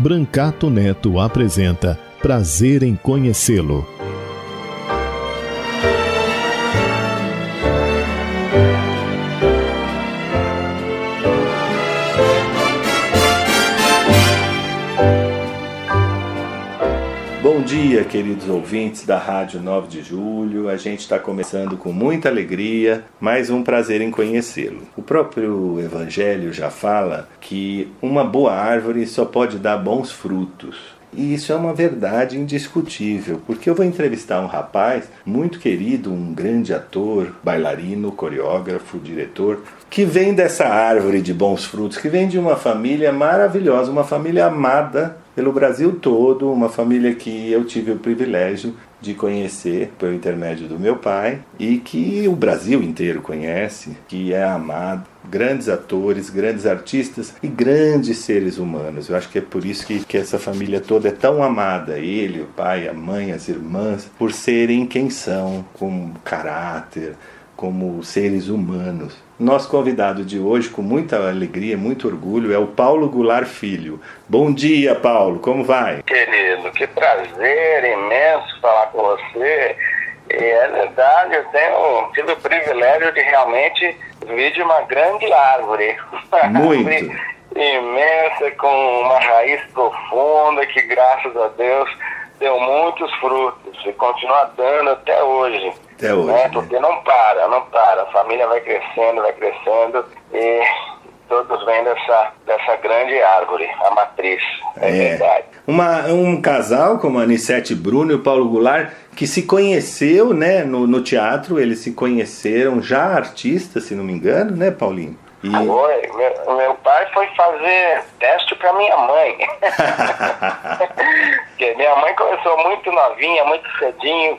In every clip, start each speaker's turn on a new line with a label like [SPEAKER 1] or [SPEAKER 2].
[SPEAKER 1] Brancato Neto apresenta Prazer em Conhecê-lo
[SPEAKER 2] dia, queridos ouvintes da Rádio 9 de Julho. A gente está começando com muita alegria, mais um prazer em conhecê-lo. O próprio Evangelho já fala que uma boa árvore só pode dar bons frutos. E isso é uma verdade indiscutível, porque eu vou entrevistar um rapaz muito querido, um grande ator, bailarino, coreógrafo, diretor, que vem dessa árvore de bons frutos, que vem de uma família maravilhosa, uma família amada pelo Brasil todo, uma família que eu tive o privilégio de conhecer pelo intermédio do meu pai e que o Brasil inteiro conhece, que é amado, grandes atores, grandes artistas e grandes seres humanos. Eu acho que é por isso que, que essa família toda é tão amada, ele, o pai, a mãe, as irmãs, por serem quem são, com caráter, como seres humanos. Nosso convidado de hoje, com muita alegria, muito orgulho, é o Paulo Goulart Filho. Bom dia, Paulo, como vai?
[SPEAKER 3] Querido, que prazer imenso falar com você. E é verdade, eu tenho, tive o privilégio de realmente vir de uma grande árvore.
[SPEAKER 2] Muito.
[SPEAKER 3] imensa, com uma raiz profunda, que graças a Deus deu muitos frutos e continua dando até hoje.
[SPEAKER 2] Até hoje. Né?
[SPEAKER 3] né? Porque não para, não para. A família vai crescendo, vai crescendo e todos vêm dessa, dessa grande árvore, a matriz. É, é. verdade.
[SPEAKER 2] Uma, um casal como a Anissete Bruno e o Paulo Goulart que se conheceu né, no, no teatro, eles se conheceram já artistas, se não me engano, né, Paulinho?
[SPEAKER 3] E... Foi. Meu, meu, pai foi fazer teste para minha mãe. Porque minha mãe começou muito novinha, muito cedinho.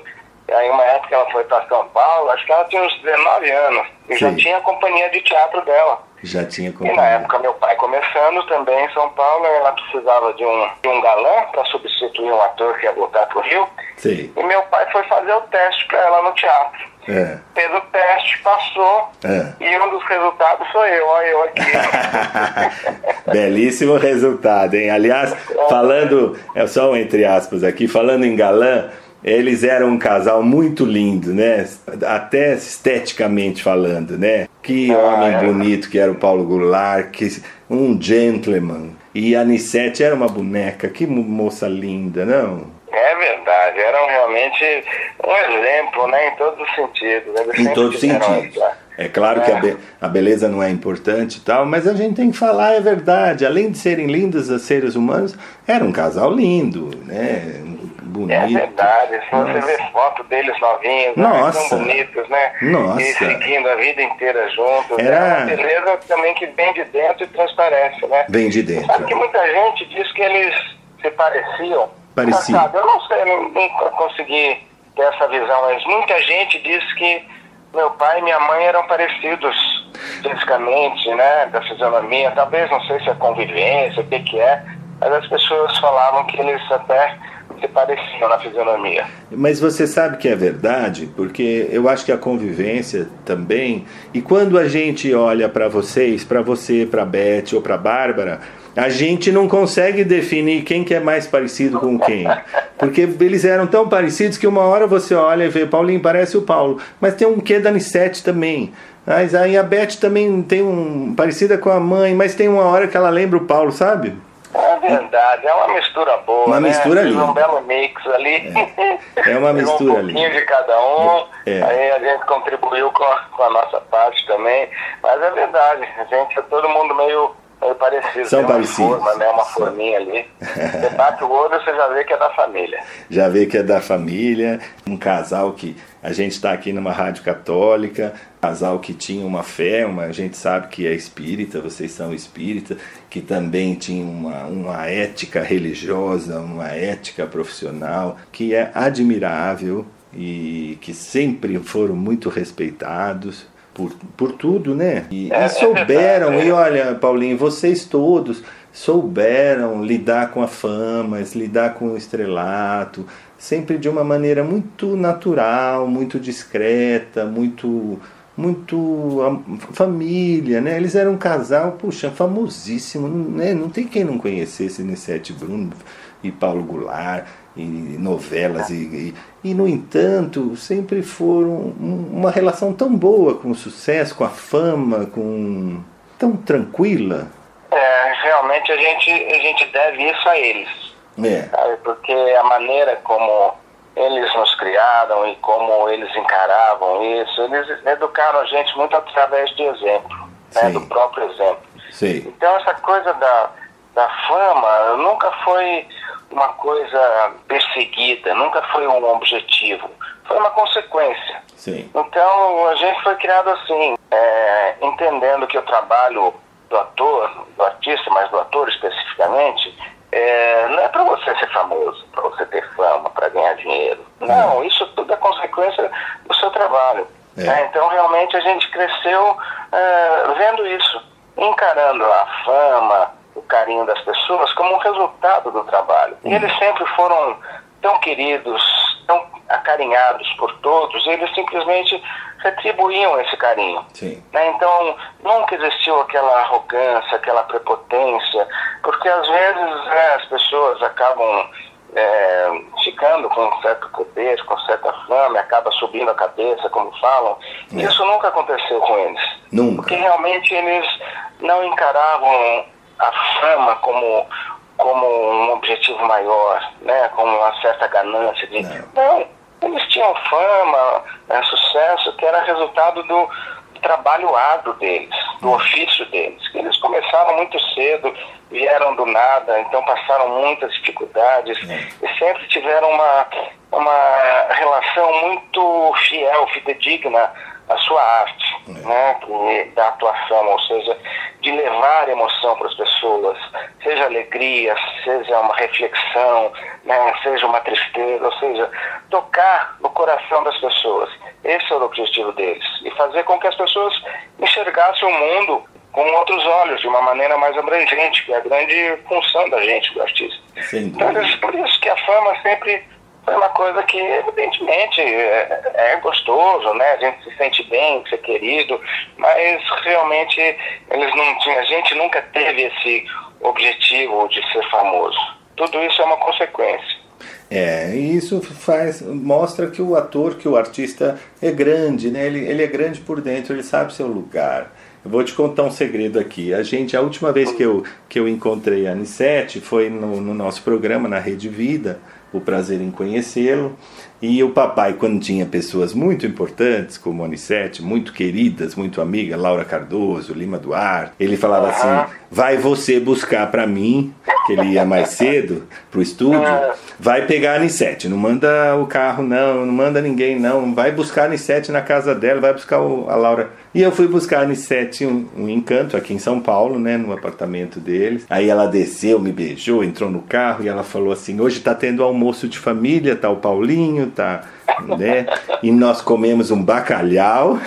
[SPEAKER 3] Aí uma época ela foi para São Paulo, acho que ela tinha uns 19 anos. E Sim. já tinha a companhia de teatro dela.
[SPEAKER 2] Já tinha companhia.
[SPEAKER 3] E na época meu pai começando também em São Paulo, ela precisava de um, de um galã para substituir um ator que ia voltar pro Rio.
[SPEAKER 2] Sim.
[SPEAKER 3] E meu pai foi fazer o teste para ela no teatro.
[SPEAKER 2] É.
[SPEAKER 3] Fez o teste, passou.
[SPEAKER 2] É.
[SPEAKER 3] E um dos resultados sou eu, olha eu aqui.
[SPEAKER 2] Belíssimo resultado, hein? Aliás, falando, é só um entre aspas aqui, falando em galã, eles eram um casal muito lindo, né? Até esteticamente falando, né? Que ah, homem é. bonito que era o Paulo Goulart, que um gentleman. E a Anissete era uma boneca, que moça linda, não?
[SPEAKER 3] É verdade, eram realmente um exemplo, né, em todos os sentidos.
[SPEAKER 2] Eles em todos os sentidos. É claro é. que a, be a, beleza não é importante e tal, mas a gente tem que falar, é verdade. Além de serem lindos os seres humanos, era um casal lindo, né? Bonito.
[SPEAKER 3] É verdade, se você vê foto deles novinhos, né, Nossa. Né, tão bonitos, né?
[SPEAKER 2] Nossa.
[SPEAKER 3] E seguindo a vida inteira juntos.
[SPEAKER 2] Era... É
[SPEAKER 3] uma beleza também que vem de dentro e transparece, né?
[SPEAKER 2] Vem de dentro.
[SPEAKER 3] Sabe que muita gente diz que eles se pareciam
[SPEAKER 2] Parecia.
[SPEAKER 3] eu não sei, nunca consegui ter essa visão, mas muita gente diz que meu pai e minha mãe eram parecidos fisicamente, né, da fisionomia, talvez, não sei se é convivência, o que que é, mas as pessoas falavam que eles até se pareciam na fisionomia.
[SPEAKER 2] Mas você sabe que é verdade, porque eu acho que a convivência também, e quando a gente olha para vocês, para você, para Beth ou para Bárbara, a gente não consegue definir quem que é mais parecido com quem. Porque eles eram tão parecidos que uma hora você olha e vê, Paulinho parece o Paulo. Mas tem um quê da Anissete também. Mas aí a Beth também tem um. parecida com a mãe, mas tem uma hora que ela lembra o Paulo, sabe?
[SPEAKER 3] É verdade, é uma mistura boa.
[SPEAKER 2] Uma
[SPEAKER 3] né?
[SPEAKER 2] mistura linda.
[SPEAKER 3] um belo mix ali.
[SPEAKER 2] É, é uma mistura
[SPEAKER 3] ali. Um pouquinho de cada um. É. Aí a gente contribuiu com a, com a nossa parte também. Mas é verdade, a gente é todo mundo meio meio parecido.
[SPEAKER 2] São
[SPEAKER 3] uma
[SPEAKER 2] parecidos.
[SPEAKER 3] Forma, né? Uma forminha ali. Você bate o olho, você já vê que é da família.
[SPEAKER 2] Já vê que é da família, um casal que a gente está aqui numa rádio católica, casal que tinha uma fé, uma, a gente sabe que é espírita, vocês são espírita, que também tinha uma, uma ética religiosa, uma ética profissional, que é admirável e que sempre foram muito respeitados por, por tudo, né? E,
[SPEAKER 3] É,
[SPEAKER 2] e souberam,
[SPEAKER 3] é
[SPEAKER 2] e olha, Paulinho, vocês todos souberam lidar com a fama, lidar com o estrelato, sempre de uma maneira muito natural, muito discreta, muito muito am- família, né? Eles eram um casal, puxa, famosíssimo, né? Não tem quem não conhecesse Nissete Bruno e Paulo Goulart e novelas e, e, e, no entanto sempre foram um- uma relação tão boa com o sucesso, com a fama, com tão tranquila.
[SPEAKER 3] É, realmente a gente, a gente deve isso a eles.
[SPEAKER 2] É,
[SPEAKER 3] sabe? Porque a maneira como eles nos criaram e como eles encaravam isso, eles educaram a gente muito através de exemplo, né?
[SPEAKER 2] Sim.
[SPEAKER 3] do próprio exemplo.
[SPEAKER 2] sei.
[SPEAKER 3] Então essa coisa da, da fama nunca foi uma coisa perseguida, nunca foi um objetivo, foi uma consequência.
[SPEAKER 2] Sim.
[SPEAKER 3] Então a gente foi criado assim, é, entendendo que o trabalho do ator, do artista, mas do ator especificamente, é, não é para você ser famoso, para você ter fama, para ganhar dinheiro. Não, isso tudo é consequência do seu trabalho.
[SPEAKER 2] É.
[SPEAKER 3] né? Então realmente a gente cresceu é, vendo isso, encarando a fama, o carinho das pessoas como um resultado do trabalho. E eles sempre foram tão queridos, tão acarinhados por todos, eles simplesmente retribuíam esse carinho. Né? Então, nunca existiu aquela arrogância, aquela prepotência, porque às vezes né, as pessoas acabam é, ficando com um certo poder, com certa fama, acaba subindo a cabeça, como falam.
[SPEAKER 2] É.
[SPEAKER 3] Isso nunca aconteceu com eles.
[SPEAKER 2] Nunca.
[SPEAKER 3] Porque realmente eles não encaravam a fama como, como um objetivo maior, né? como uma certa ganância. De...
[SPEAKER 2] Não.
[SPEAKER 3] Não, eles tinham fama, né, sucesso, que era resultado do trabalho árduo deles, do ofício deles. que Eles começaram muito cedo, vieram do nada, então passaram muitas dificuldades e sempre tiveram uma, uma relação muito fiel, fidedigna à sua arte, né, que, da atuação, ou seja, de levar emoção para as pessoas, seja alegria, seja uma reflexão, né, seja uma tristeza, ou seja, tocar no coração das pessoas. Esse era o objetivo deles. E fazer com que as pessoas enxergassem o mundo com outros olhos, de uma maneira mais abrangente, que é a grande função da gente, do artista. Então, é por isso que a fama sempre foi uma coisa que, evidentemente, é, é gostoso, né? A gente se sente bem, ser querido, mas realmente eles não tinham, a gente nunca teve esse objetivo de ser famoso. Tudo isso é uma consequência.
[SPEAKER 2] É, e isso faz, mostra que o ator, que o artista é grande, né? Ele, ele é grande por dentro, ele sabe seu lugar. Eu vou te contar um segredo aqui. A gente, a última vez que eu, que eu encontrei a Anissete foi no, no nosso programa, na Rede Vida, o prazer em conhecê-lo. E o papai, quando tinha pessoas muito importantes, como Anissete, muito queridas, muito amiga, Laura Cardoso, Lima Duarte, ele falava assim: vai você buscar para mim, que ele ia mais cedo pro estúdio, vai pegar a Anissete, não manda o carro não, não manda ninguém não, vai buscar a Anissete na casa dela, vai buscar o- a Laura. E eu fui buscar a Anissete um, um encanto aqui em São Paulo, né, no apartamento deles. Aí ela desceu, me beijou, entrou no carro e ela falou assim: hoje tá tendo almoço de família, tá o Paulinho, tá, né? E nós comemos um bacalhau.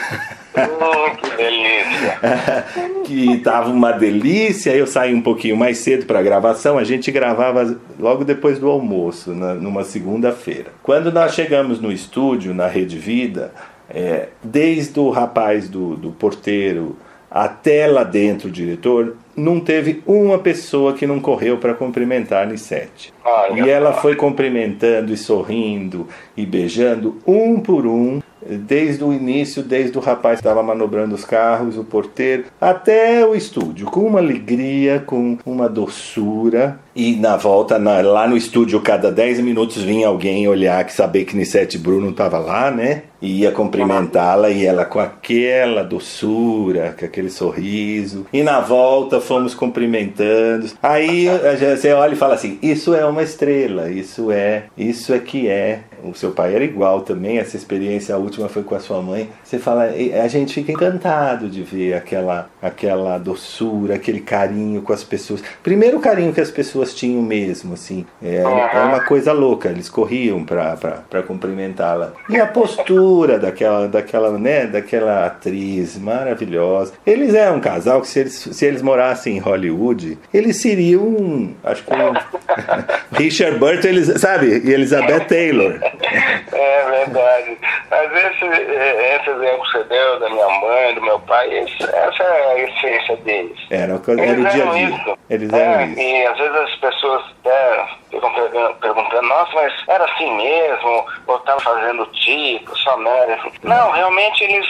[SPEAKER 3] Hum, que delícia.
[SPEAKER 2] que tava uma delícia. Eu saí um pouquinho mais cedo para a gravação. A gente gravava logo depois do almoço, na- numa segunda-feira. Quando nós chegamos no estúdio, na Rede Vida, é, desde o rapaz do, do porteiro até lá dentro o diretor, não teve uma pessoa que não correu para cumprimentar.
[SPEAKER 3] Olha
[SPEAKER 2] E ela foi cumprimentando e sorrindo e beijando um por um, desde o início, desde o rapaz que estava manobrando os carros, o porteiro, até o estúdio, com uma alegria, com uma doçura. E na volta, na, lá no estúdio, cada 10 minutos vinha alguém olhar, que saber que Nissete Bruno estava lá, né? E ia cumprimentá-la e ela com aquela doçura, com aquele sorriso. E na volta fomos cumprimentando. Aí você olha e fala assim: Isso é uma estrela, isso é, isso é que é. O seu pai era igual também, essa experiência a última foi com a sua mãe. Você fala, a gente fica encantado de ver aquela, aquela doçura, aquele carinho com as pessoas. Primeiro o carinho que as pessoas tinham mesmo, assim. É, é uma coisa louca, eles corriam para cumprimentá-la. E a postura daquela, daquela, né, daquela atriz maravilhosa. Eles eram um casal que se eles, se eles morassem em Hollywood, eles seriam, acho que um, Richard Burton, eles, sabe, e Elizabeth Taylor.
[SPEAKER 3] É verdade. Mas esse, esse exemplo que você deu da minha mãe, do meu pai, esse, essa é a essência deles.
[SPEAKER 2] Era, era Eles o dia a dia. Isso.
[SPEAKER 3] Eles eram é, isso. E às vezes as pessoas é, ficam perguntando, nossa, mas era assim mesmo? Ou estava fazendo tipo, só merda? Não, realmente eles,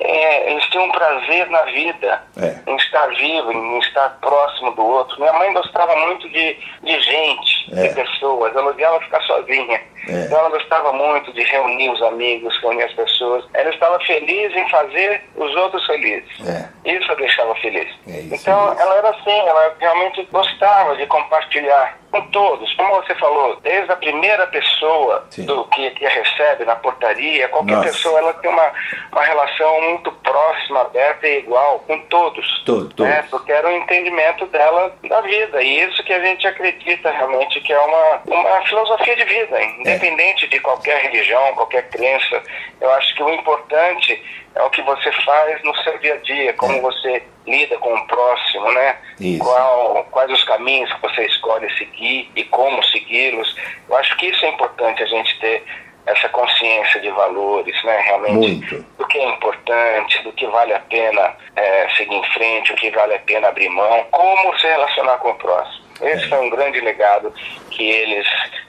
[SPEAKER 3] é, eles tinham um prazer na vida, é. em estar vivo, em estar próximo do outro. Minha mãe gostava muito de, de gente, de é. pessoas. Ela odiava ficar sozinha. É. Então ela gostava muito de reunir os amigos, reunir as pessoas. Ela estava feliz em fazer os outros felizes. É. Isso a deixava feliz. É então ela era assim, ela realmente gostava de compartilhar com todos. Como você falou, desde a primeira pessoa do que, que recebe na portaria, qualquer Nossa. pessoa ela tem uma, uma relação muito próxima, aberta e igual com todos.
[SPEAKER 2] Todo,
[SPEAKER 3] né? Porque era o um entendimento dela da vida. E isso que a gente acredita realmente que é uma, uma filosofia de vida, independente é. de qualquer religião, qualquer crença. Eu acho que o importante é o que você faz no seu dia a dia, como é. você lida com o próximo, né? Qual, quais os caminhos que você escolhe seguir e como segui-los. Eu acho que isso é importante a gente ter essa consciência de valores, né? Realmente
[SPEAKER 2] Muito.
[SPEAKER 3] do que é importante, do que vale a pena é, seguir em frente, o que vale a pena abrir mão, como se relacionar com o próximo. Esse é. foi um grande legado que eles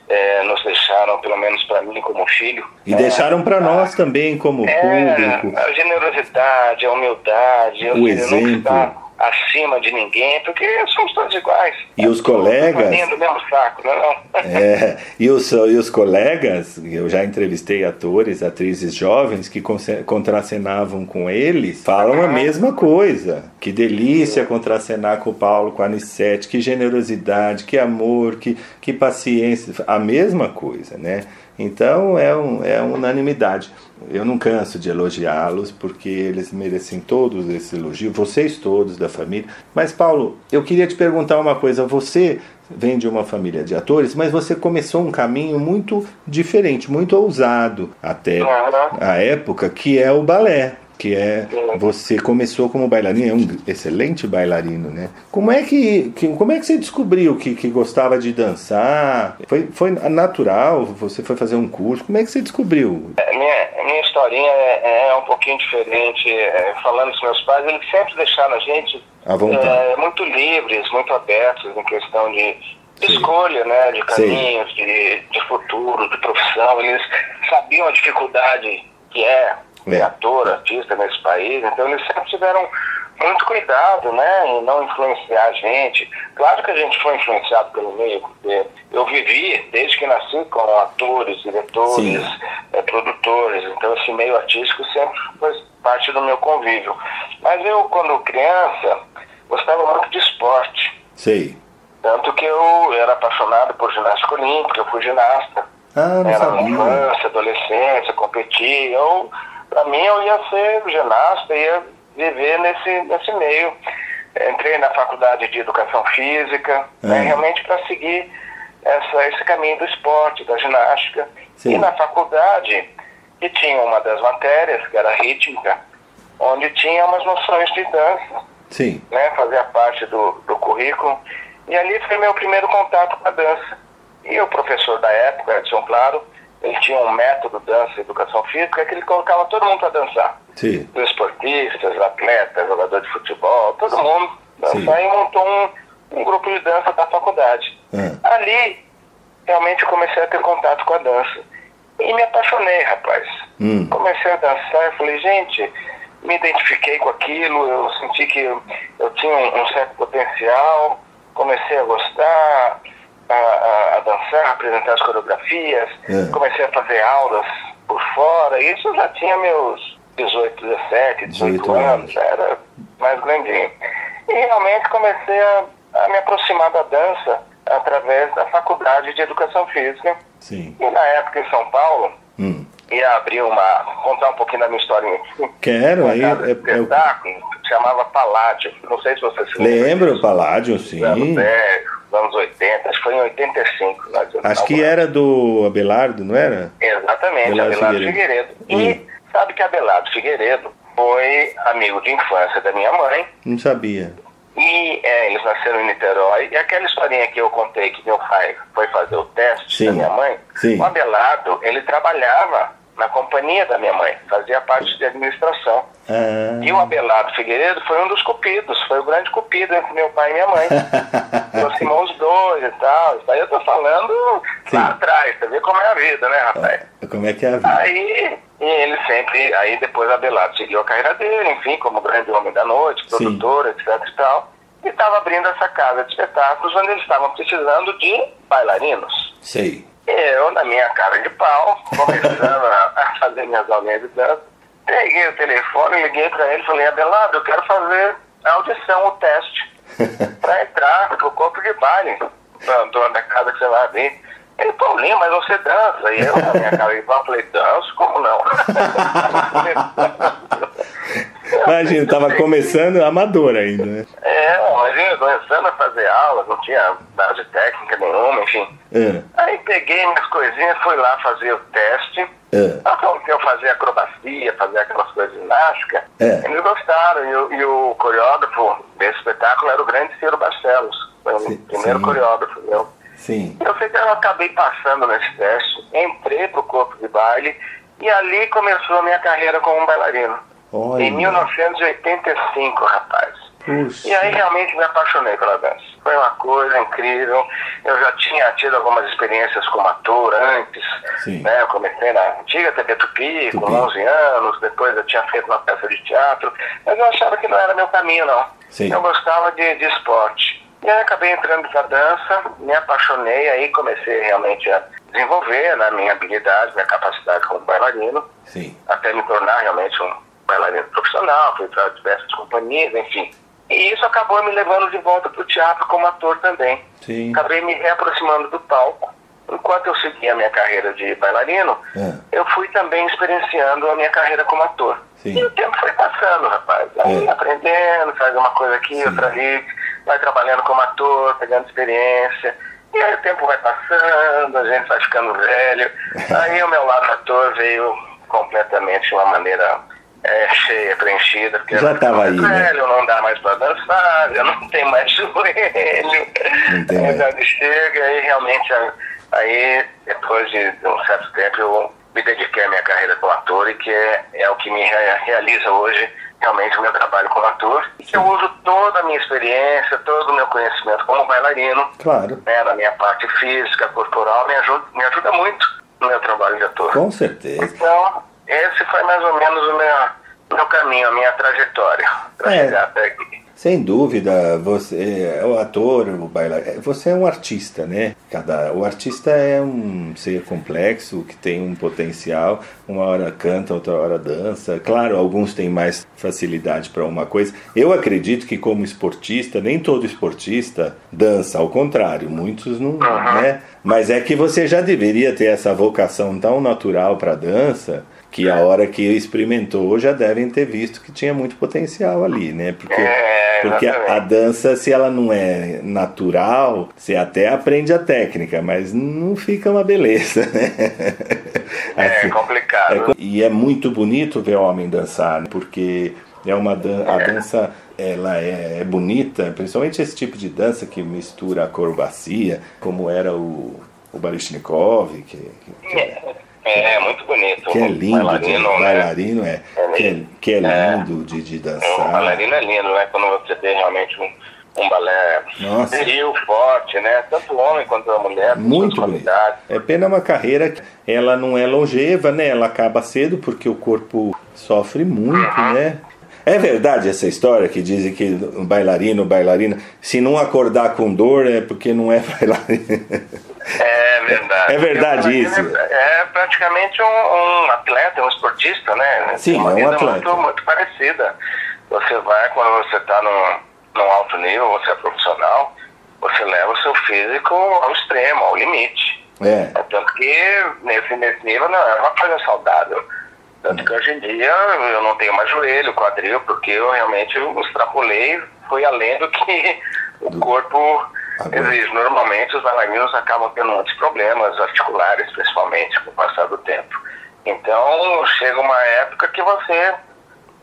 [SPEAKER 3] é, nos deixaram, pelo menos para mim como filho.
[SPEAKER 2] E é, deixaram para nós também como é, público.
[SPEAKER 3] A generosidade, a humildade,
[SPEAKER 2] o exemplo
[SPEAKER 3] acima de ninguém, porque somos todos iguais.
[SPEAKER 2] E os colegas.
[SPEAKER 3] Do mesmo saco, não, é não.
[SPEAKER 2] É, e os, e os colegas, eu já entrevistei atores, atrizes jovens que contracenavam com eles, falam a mesma coisa. Que delícia contracenar com o Paulo, com a Anissete, que generosidade, que amor, que, que paciência. A mesma coisa, né? Então é, um, é unanimidade. Eu não canso de elogiá-los porque eles merecem todos esse elogio, vocês todos da família. Mas Paulo, eu queria te perguntar uma coisa. Você vem de uma família de atores, mas você começou um caminho muito diferente, muito ousado até a época, que é o balé que é você começou como bailarino, é um excelente bailarino, né? Como é que, que como é que você descobriu que, que gostava de dançar? Foi, foi natural? Você foi fazer um curso? Como é que você descobriu?
[SPEAKER 3] É, minha, minha historinha é, é um pouquinho diferente. É, falando com meus pais, eles sempre deixaram a gente é, muito livres, muito abertos em questão de, de escolha, né, de caminhos, de, de futuro, de profissão. Eles sabiam a dificuldade que é é. ator, artista nesse país, então eles sempre tiveram muito cuidado, né, em não influenciar a gente. Claro que a gente foi influenciado pelo meio, porque eu vivi desde que nasci com atores, diretores, é, produtores, então esse meio artístico sempre foi parte do meu convívio. Mas eu, quando criança, gostava muito de esporte.
[SPEAKER 2] Sei.
[SPEAKER 3] Tanto que eu era apaixonado por ginástica olímpica, eu fui ginasta.
[SPEAKER 2] Ah, não
[SPEAKER 3] era
[SPEAKER 2] sabia.
[SPEAKER 3] infância, adolescência, competia. Eu para mim eu ia ser ginasta, ia viver nesse, nesse meio. Entrei na faculdade de educação física, né, é. né, realmente para seguir essa, esse caminho do esporte, da ginástica. Sim. E na faculdade, que tinha uma das matérias, que era rítmica, onde tinha umas noções de dança.
[SPEAKER 2] Sim.
[SPEAKER 3] Né, fazia parte do, do currículo. E ali foi meu primeiro contato com a dança. E o professor da época, Edson Claro, ele tinha um método dança e educação física que ele colocava todo mundo para dançar.
[SPEAKER 2] Sim.
[SPEAKER 3] Os esportistas, atletas, jogador de futebol, todo Sim. mundo dançar e montou um, um, grupo de dança da faculdade. É. Ali, realmente comecei a ter contato com a dança. E me apaixonei, rapaz.
[SPEAKER 2] Hum.
[SPEAKER 3] Comecei a dançar e falei, gente, me identifiquei com aquilo, eu senti que eu, tinha um certo potencial, comecei a gostar, a, a, a dançar, a apresentar as coreografias,
[SPEAKER 2] É.
[SPEAKER 3] comecei a fazer aulas por fora, isso eu já tinha meus 18, 17, 18,
[SPEAKER 2] 18
[SPEAKER 3] anos,
[SPEAKER 2] anos.
[SPEAKER 3] era mais grandinho. E realmente comecei a, a me aproximar da dança através da faculdade de educação física.
[SPEAKER 2] Sim.
[SPEAKER 3] E na época em São Paulo,
[SPEAKER 2] Hum.
[SPEAKER 3] ia abrir uma. contar um pouquinho da minha historinha.
[SPEAKER 2] Quero, aí. É, é
[SPEAKER 3] espetáculo, chamava Paládio. Não sei se você se lembra.
[SPEAKER 2] Lembro. Paládio,
[SPEAKER 3] Anos
[SPEAKER 2] sim.
[SPEAKER 3] 10, anos 80, acho que foi em 85. Nós
[SPEAKER 2] Acho que era do Abelardo, não era?
[SPEAKER 3] Exatamente,
[SPEAKER 2] Abelardo
[SPEAKER 3] Abelardo
[SPEAKER 2] Figueiredo.
[SPEAKER 3] Figueiredo. E sabe que Abelardo Figueiredo foi amigo de infância da minha mãe.
[SPEAKER 2] Não sabia.
[SPEAKER 3] E é, eles nasceram em Niterói. E aquela historinha que eu contei que meu pai foi fazer o teste
[SPEAKER 2] Sim.
[SPEAKER 3] da minha mãe,
[SPEAKER 2] Sim.
[SPEAKER 3] o Abelardo, ele trabalhava na companhia da minha mãe, fazia parte de administração.
[SPEAKER 2] Ah,
[SPEAKER 3] E o Abelardo Figueiredo foi um dos cupidos, foi o grande cupido entre meu pai e minha mãe. Aproximou os dois e tal. Isso aí eu tô falando
[SPEAKER 2] Sim.
[SPEAKER 3] lá atrás, você vê como é a vida, né, rapaz?
[SPEAKER 2] como é que é a vida?
[SPEAKER 3] Aí e ele sempre, aí depois Abelardo seguiu a carreira dele, enfim, como grande homem da noite,
[SPEAKER 2] Sim.
[SPEAKER 3] produtor, etc e tal. E estava abrindo essa casa de espetáculos onde eles estavam precisando de bailarinos.
[SPEAKER 2] Sei.
[SPEAKER 3] Eu, na minha cara de pau, começando a, fazer minhas aulinhas de dança, peguei o telefone, liguei para ele e falei, Abelardo, eu quero fazer a audição, o teste, para entrar pro corpo de baile dona da casa que você vai abrir. Ele, Paulinho, mas você dança. E eu, na minha cara pau, falei, danço? Como não?
[SPEAKER 2] Imagina, tava começando amador ainda, né?
[SPEAKER 3] É, imagina, começando a fazer aula, não tinha base técnica nenhuma, enfim.
[SPEAKER 2] Ah,
[SPEAKER 3] Aí peguei minhas coisinhas, fui lá fazer o teste.
[SPEAKER 2] ah,
[SPEAKER 3] Então, que eu fazia acrobacia, fazia aquelas coisas ginástica,
[SPEAKER 2] É.
[SPEAKER 3] eles gostaram. E, o- e o coreógrafo desse espetáculo era o grande Ciro Barcelos. Foi o
[SPEAKER 2] Sim,
[SPEAKER 3] primeiro
[SPEAKER 2] sim.
[SPEAKER 3] coreógrafo meu.
[SPEAKER 2] Sim.
[SPEAKER 3] Eu sei que eu acabei passando nesse teste, entrei pro corpo de baile e ali começou a minha carreira como bailarino.
[SPEAKER 2] Olha.
[SPEAKER 3] Em 1985, rapaz.
[SPEAKER 2] Puxa.
[SPEAKER 3] E aí realmente me apaixonei pela dança. Foi uma coisa incrível. Eu já tinha tido algumas experiências como ator antes.
[SPEAKER 2] Sim.
[SPEAKER 3] Né? Eu comecei na antiga TV Tupi,
[SPEAKER 2] Tupi.
[SPEAKER 3] com 11 anos. Depois eu tinha feito uma peça de teatro. Mas eu achava que não era meu caminho, não.
[SPEAKER 2] Sim.
[SPEAKER 3] Eu gostava de, de esporte. E aí acabei entrando pra dança, me apaixonei, aí comecei realmente a desenvolver na minha habilidade, minha capacidade como bailarino
[SPEAKER 2] Sim.
[SPEAKER 3] até me tornar realmente um bailarino profissional, fui para diversas companhias, enfim. E isso acabou me levando de volta para o teatro como ator também.
[SPEAKER 2] Sim.
[SPEAKER 3] Acabei me reaproximando do palco. Enquanto eu seguia a minha carreira de bailarino,
[SPEAKER 2] É.
[SPEAKER 3] eu fui também experienciando a minha carreira como ator.
[SPEAKER 2] Sim.
[SPEAKER 3] E o tempo foi passando, rapaz. Aí
[SPEAKER 2] É.
[SPEAKER 3] aprendendo, faz uma coisa aqui,
[SPEAKER 2] Sim.
[SPEAKER 3] outra ali, vai trabalhando como ator, pegando experiência. E aí o tempo vai passando, a gente vai ficando velho. Aí o meu lado ator veio completamente de uma maneira é, cheia, preenchida. Porque
[SPEAKER 2] Já
[SPEAKER 3] eu
[SPEAKER 2] tava aí, né?
[SPEAKER 3] velho, não dá mais pra dançar, eu não tenho mais joelho.
[SPEAKER 2] Não tem
[SPEAKER 3] A
[SPEAKER 2] mais.
[SPEAKER 3] idade chega e realmente aí, depois de um certo tempo, eu me dediquei à minha carreira como ator e que é, é o que me rea- realiza hoje realmente o meu trabalho como ator. E que eu uso toda a minha experiência, todo o meu conhecimento como bailarino,
[SPEAKER 2] Claro.
[SPEAKER 3] né, na minha parte física, corporal, me ajuda, me ajuda muito no meu trabalho de ator.
[SPEAKER 2] Com certeza.
[SPEAKER 3] Então, esse foi mais ou menos o meu, meu caminho, a minha trajetória para
[SPEAKER 2] É.
[SPEAKER 3] chegar até aqui.
[SPEAKER 2] Sem dúvida, você é o ator, o bailarino, você é um artista, né? Cada, o artista é um ser complexo que tem um potencial. Uma hora canta, outra hora dança. Claro, alguns têm mais facilidade para uma coisa. Eu acredito que como esportista, nem todo esportista dança. Ao contrário, muitos não, né? Mas é que você já deveria ter essa vocação tão natural para dança que a hora que experimentou já devem ter visto que tinha muito potencial ali, né? Porque
[SPEAKER 3] É,
[SPEAKER 2] porque a, a dança, se ela não é natural, você até aprende a técnica, mas não fica uma beleza, né?
[SPEAKER 3] É
[SPEAKER 2] Assim,
[SPEAKER 3] complicado.
[SPEAKER 2] é e é muito bonito ver homem dançar, né? porque é uma dan a dança ela é, é bonita, principalmente esse tipo de dança que mistura a acrobacia, como era o, o Baryshnikov, que, que,
[SPEAKER 3] É, é muito bonito.
[SPEAKER 2] que é
[SPEAKER 3] Um
[SPEAKER 2] lindo, de,
[SPEAKER 3] Bailarino, né?
[SPEAKER 2] bailarino é,
[SPEAKER 3] É
[SPEAKER 2] que é,
[SPEAKER 3] lindo.
[SPEAKER 2] que é
[SPEAKER 3] É.
[SPEAKER 2] lindo de, de
[SPEAKER 3] Um
[SPEAKER 2] dançar.
[SPEAKER 3] bailarino é lindo, né? Quando você tem realmente um, um balé
[SPEAKER 2] Nossa.
[SPEAKER 3] forte, né? Tanto o homem quanto a mulher.
[SPEAKER 2] Muito bonito. É pena uma carreira que ela não é longeva, né? Ela acaba cedo porque o corpo sofre muito, né? É verdade essa história que dizem que um bailarino, bailarina, se não acordar com dor é porque não é bailarino.
[SPEAKER 3] É verdade.
[SPEAKER 2] É verdade isso.
[SPEAKER 3] É, é praticamente um, um, atleta, um esportista, né?
[SPEAKER 2] Sim,
[SPEAKER 3] uma
[SPEAKER 2] é um
[SPEAKER 3] vida
[SPEAKER 2] atleta.
[SPEAKER 3] Muito, muito parecida. Você vai, quando você está num, num alto nível, você é profissional, você leva o seu físico ao extremo, ao limite.
[SPEAKER 2] É.
[SPEAKER 3] Tanto que nesse, nesse nível não é uma coisa saudável. Tanto que hoje em dia eu não tenho mais joelho, quadril, porque eu realmente extrapolei, foi além do que o corpo
[SPEAKER 2] Agora.
[SPEAKER 3] exige. Normalmente os bailarinos acabam tendo muitos problemas articulares, principalmente, com o passar do tempo. Então chega uma época que você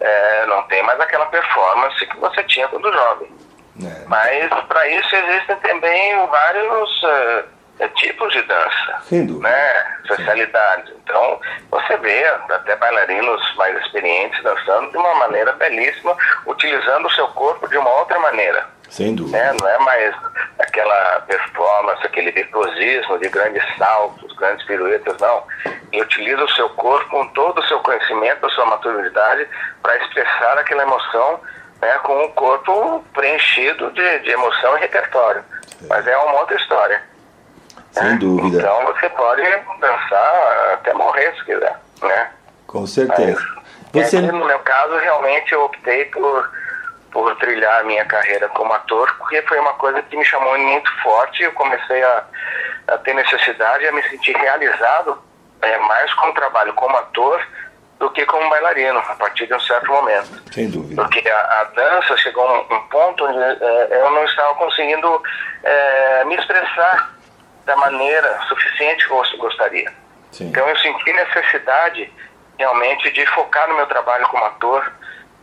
[SPEAKER 3] é, não tem mais aquela performance que você tinha quando jovem.
[SPEAKER 2] É.
[SPEAKER 3] Mas para isso existem também vários eh, tipos de dança,
[SPEAKER 2] Sem dúvida.
[SPEAKER 3] né? Especialidades. Então você vê até bailarinos mais experientes dançando de uma maneira belíssima, utilizando o seu corpo de uma outra maneira.
[SPEAKER 2] Sem dúvida.
[SPEAKER 3] Né? Não é mais aquela performance, aquele virtuosismo de grandes saltos, grandes piruetas, não. Ele utiliza o seu corpo com todo o seu conhecimento, a sua maturidade, para expressar aquela emoção né, com o corpo preenchido de, de emoção e repertório. Mas é uma outra história.
[SPEAKER 2] Sem
[SPEAKER 3] né?
[SPEAKER 2] dúvida.
[SPEAKER 3] Então você pode dançar até morrer se quiser, né?
[SPEAKER 2] Com certeza.
[SPEAKER 3] Mas,
[SPEAKER 2] Você
[SPEAKER 3] é no meu caso, realmente eu optei por, por trilhar a minha carreira como ator, porque foi uma coisa que me chamou muito forte. Eu comecei a, a ter necessidade, a me sentir realizado é, mais com o trabalho como ator do que como bailarino, a partir de um certo momento.
[SPEAKER 2] sem dúvida.
[SPEAKER 3] Porque a, a dança chegou a um, um ponto onde é, eu não estava conseguindo é, me expressar da maneira suficiente que eu gostaria.
[SPEAKER 2] Sim.
[SPEAKER 3] Então eu senti necessidade realmente de focar no meu trabalho como ator,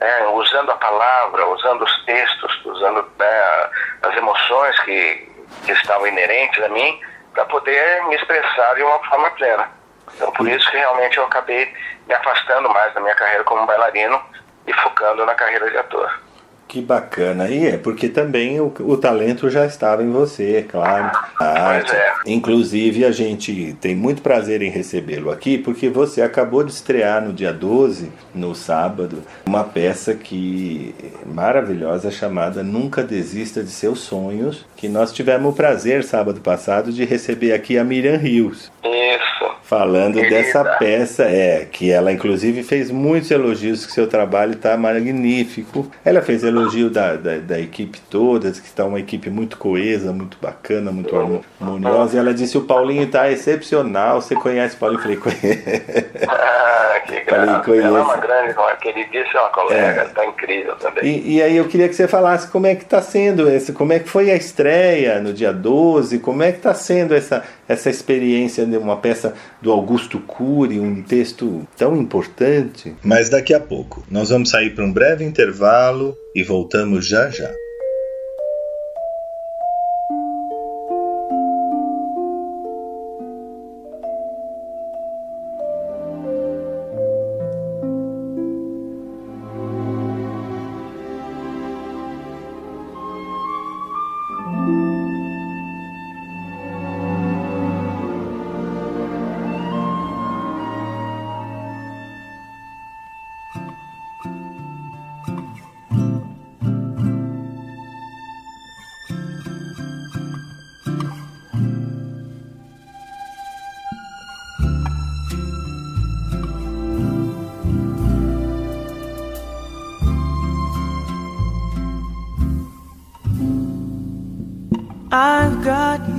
[SPEAKER 3] né, usando a palavra, usando os textos, usando né, as emoções que, que estavam inerentes a mim, para poder me expressar de uma forma plena. Então por isso que realmente eu acabei me afastando mais da minha carreira como bailarino e focando na carreira de ator.
[SPEAKER 2] Que bacana. E é porque também o, o talento já estava em você, é claro.
[SPEAKER 3] É.
[SPEAKER 2] Inclusive, a gente tem muito prazer em recebê-lo aqui, porque você acabou de estrear no dia 12, no sábado, uma peça que maravilhosa chamada Nunca Desista de Seus Sonhos, que nós tivemos o prazer, sábado passado, de receber aqui a Miriam Rios.
[SPEAKER 3] Isso.
[SPEAKER 2] Falando
[SPEAKER 3] Querida.
[SPEAKER 2] dessa peça, é, que ela inclusive fez muitos elogios, que seu trabalho está magnífico. Ela fez elogio da, da, da equipe toda, que está uma equipe muito coesa, muito bacana, muito harmoniosa. E ela disse: o Paulinho está excepcional. Você conhece o Paulinho? Eu falei: conheço.
[SPEAKER 3] Ah, que
[SPEAKER 2] Falei,
[SPEAKER 3] graça.
[SPEAKER 2] conheço.
[SPEAKER 3] Ela é uma grande, queridíssima colega,
[SPEAKER 2] É.
[SPEAKER 3] tá incrível também.
[SPEAKER 2] E, e aí eu queria que você falasse como é que está sendo esse, como é que foi a estreia no dia 12, como é que está sendo essa, essa experiência de uma peça do Augusto Cury, um texto tão importante. Mas daqui a pouco, nós vamos sair para um breve intervalo e voltamos já já.
[SPEAKER 4] God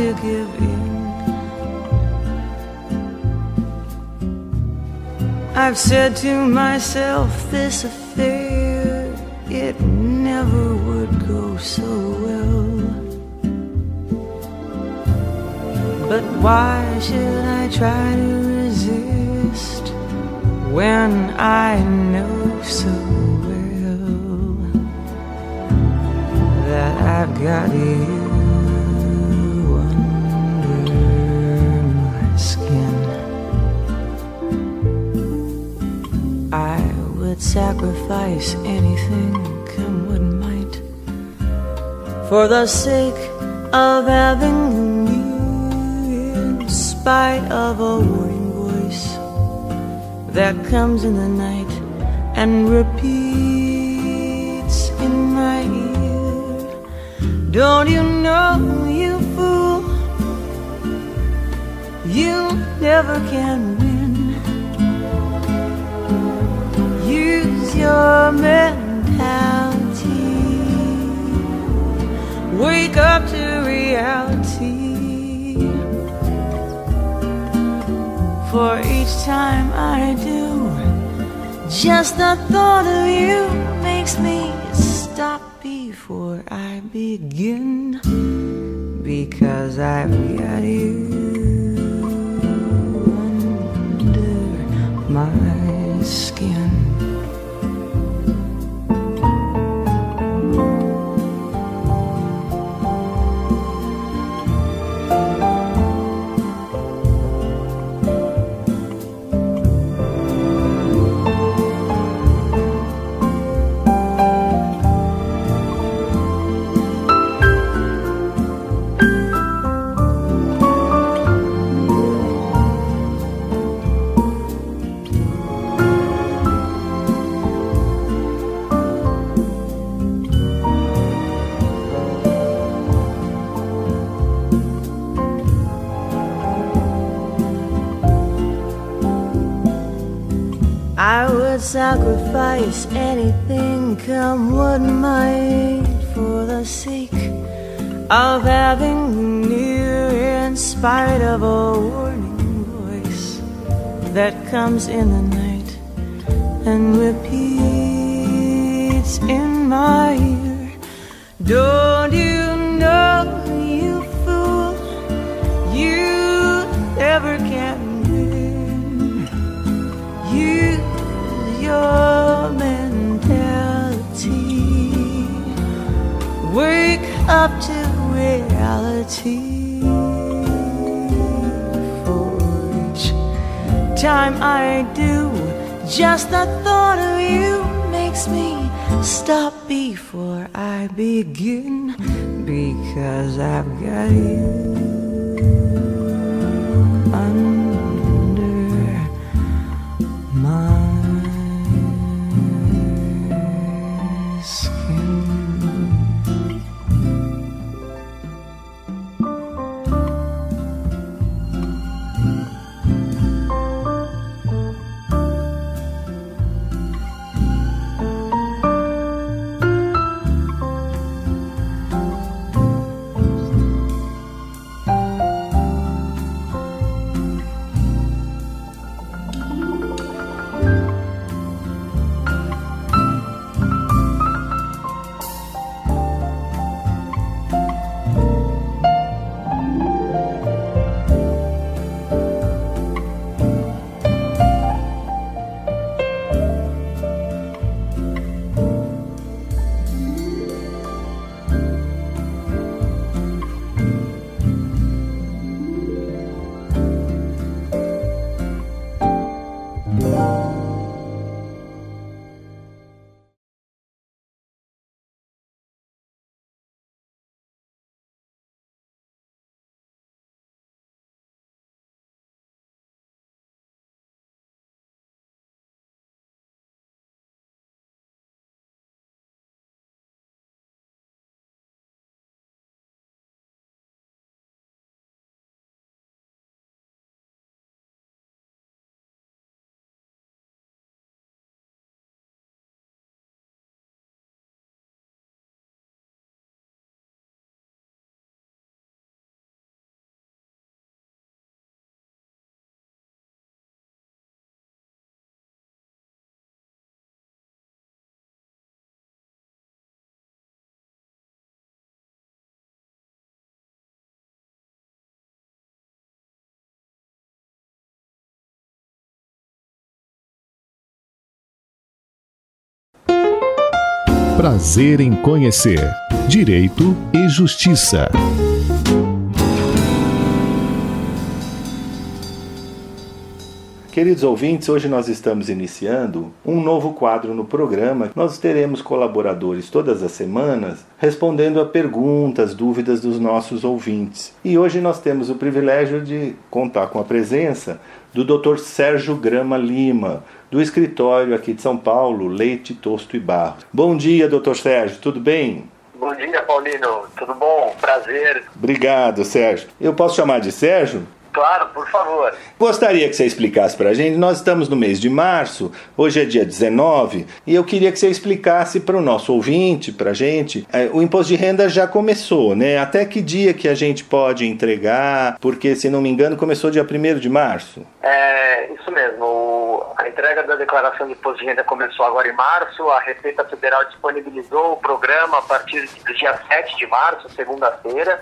[SPEAKER 4] to give in. I've said to myself, this affair, it never would go so well. But why should I try to resist when I know so well that I've got you sacrifice anything, come what might, for the sake of having you, in spite of a warning voice that comes in the night and repeats in my ear. Don't you know, you fool, you never can win. Your mentality. Wake up to reality. For each time I do, just the thought of you makes me stop before I begin. Because I've got you would sacrifice anything, come what might, for the sake of having you near, in spite of a warning voice that comes in the night and repeats in my ear. Don't you know, up to reality. For each time I do, just the thought of you makes me stop before I begin. Because I've got you
[SPEAKER 1] Prazer em conhecer Direito e Justiça.
[SPEAKER 2] Queridos ouvintes, hoje nós estamos iniciando um novo quadro no programa. Nós teremos colaboradores todas as semanas respondendo a perguntas, dúvidas dos nossos ouvintes. E hoje nós temos o privilégio de contar com a presença do Dr. Sérgio Grama Lima, do escritório aqui de São Paulo, Leite, Tosto e Barro. Bom dia, Dr. Sérgio, tudo bem?
[SPEAKER 5] Bom dia, Paulino. Tudo bom? Prazer.
[SPEAKER 2] Obrigado, Sérgio. Eu posso chamar de Sérgio?
[SPEAKER 5] Claro, por favor.
[SPEAKER 2] Gostaria que você explicasse para a gente. Nós estamos no mês de março, hoje é dia 19, e eu queria que você explicasse para o nosso ouvinte, para a gente. É, o imposto de renda já começou, né? Até que dia que a gente pode entregar? Porque, se não me engano, começou dia 1 de março.
[SPEAKER 5] É isso mesmo. A entrega da declaração de imposto de renda começou agora em março. A Receita Federal disponibilizou o programa a partir do dia 7 de março, segunda-feira.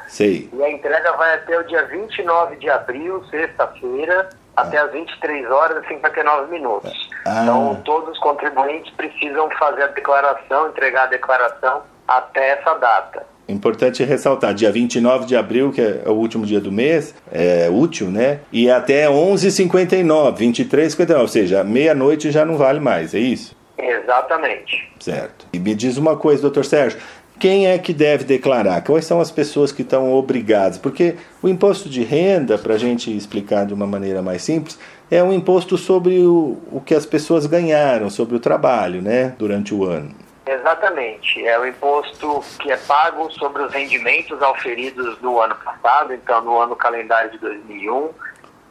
[SPEAKER 5] E a entrega vai até o dia 29 de abril, sexta-feira, até às 23 horas e 59 minutos.
[SPEAKER 2] Ah.
[SPEAKER 5] Então, todos os contribuintes precisam fazer a declaração, entregar a declaração até essa data.
[SPEAKER 2] Importante ressaltar, dia 29 de abril, que é o último dia do mês, é útil, né? E até 11h59, 23h59, ou seja, meia-noite já não vale mais, é isso?
[SPEAKER 5] Exatamente.
[SPEAKER 2] Certo. E me diz uma coisa, doutor Sérgio, quem é que deve declarar? Quais são as pessoas que estão obrigadas? Porque o imposto de renda, para a gente explicar de uma maneira mais simples, é um imposto sobre o, o que as pessoas ganharam, sobre o trabalho, né, durante o ano.
[SPEAKER 5] Exatamente. É o imposto que é pago sobre os rendimentos auferidos no ano passado, então no ano calendário de 2001.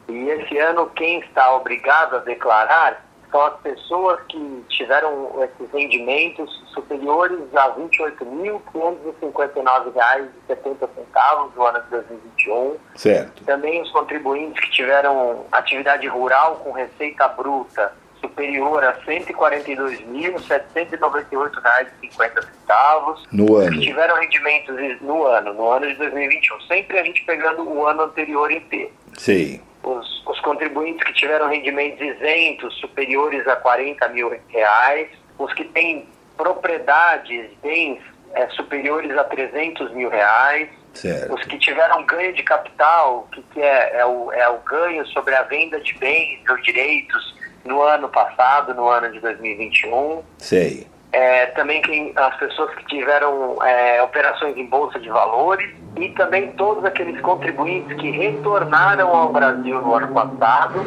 [SPEAKER 5] E esse ano quem está obrigado a declarar são as pessoas que tiveram esses rendimentos superiores a R$ 28.559,70 no ano de 2021.
[SPEAKER 2] Certo.
[SPEAKER 5] Também os contribuintes que tiveram atividade rural com receita bruta superior a R$ 142.798,50.
[SPEAKER 2] No ano.
[SPEAKER 5] Que tiveram rendimentos no ano, no ano de 2021. Sempre a gente pegando o ano anterior inteiro.
[SPEAKER 2] Sei.
[SPEAKER 5] Os, os contribuintes que tiveram rendimentos isentos superiores a 40 mil reais, os que têm propriedades, bens é, superiores a 300 mil reais,
[SPEAKER 2] Certo.
[SPEAKER 5] os que tiveram ganho de capital, que, que é, é, o, é o ganho sobre a venda de bens ou direitos no ano passado, no ano de 2021.
[SPEAKER 2] Sei.
[SPEAKER 5] É, também quem, as pessoas que tiveram é, operações em bolsa de valores e também todos aqueles contribuintes que retornaram ao Brasil no ano passado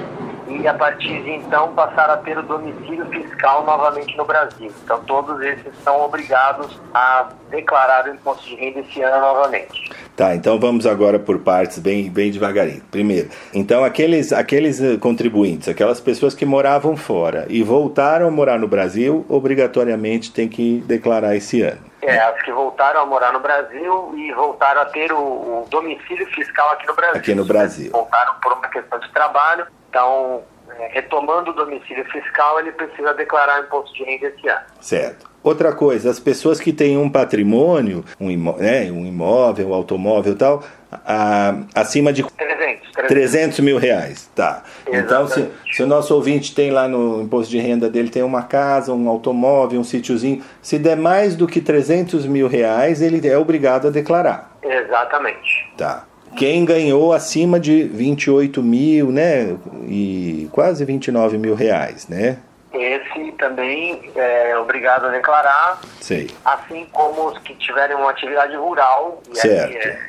[SPEAKER 5] e a partir de então passaram a ter o domicílio fiscal novamente no Brasil. Então todos esses são obrigados a declarar o imposto de renda esse ano novamente.
[SPEAKER 2] Tá, então vamos agora por partes, bem, bem devagarinho. Primeiro, então aqueles, aqueles eh, contribuintes, aquelas pessoas que moravam fora e voltaram a morar no Brasil, obrigatoriamente tem que declarar esse ano.
[SPEAKER 5] É, as que voltaram a morar no Brasil e voltaram a ter o, o domicílio fiscal aqui no Brasil.
[SPEAKER 2] Aqui no Brasil.
[SPEAKER 5] Voltaram por uma questão de trabalho, então, é, retomando o domicílio fiscal, ele precisa declarar o imposto de renda esse ano.
[SPEAKER 2] Certo. Outra coisa, as pessoas que têm um patrimônio, um, imó né, um imóvel, um automóvel e tal, a, acima de
[SPEAKER 5] 300,
[SPEAKER 2] 300 mil reais. Tá. Então, se, se o nosso ouvinte tem lá no imposto de renda dele, tem uma casa, um automóvel, um sítiozinho, se der mais do que 300 mil reais, ele é obrigado a declarar.
[SPEAKER 5] Exatamente.
[SPEAKER 2] Tá. Quem ganhou acima de 28 mil, né? E quase 29 mil reais, né?
[SPEAKER 5] Esse também é obrigado a declarar,
[SPEAKER 2] Sei.
[SPEAKER 5] assim como os que tiverem uma atividade rural, e aí
[SPEAKER 2] Certo.
[SPEAKER 5] é,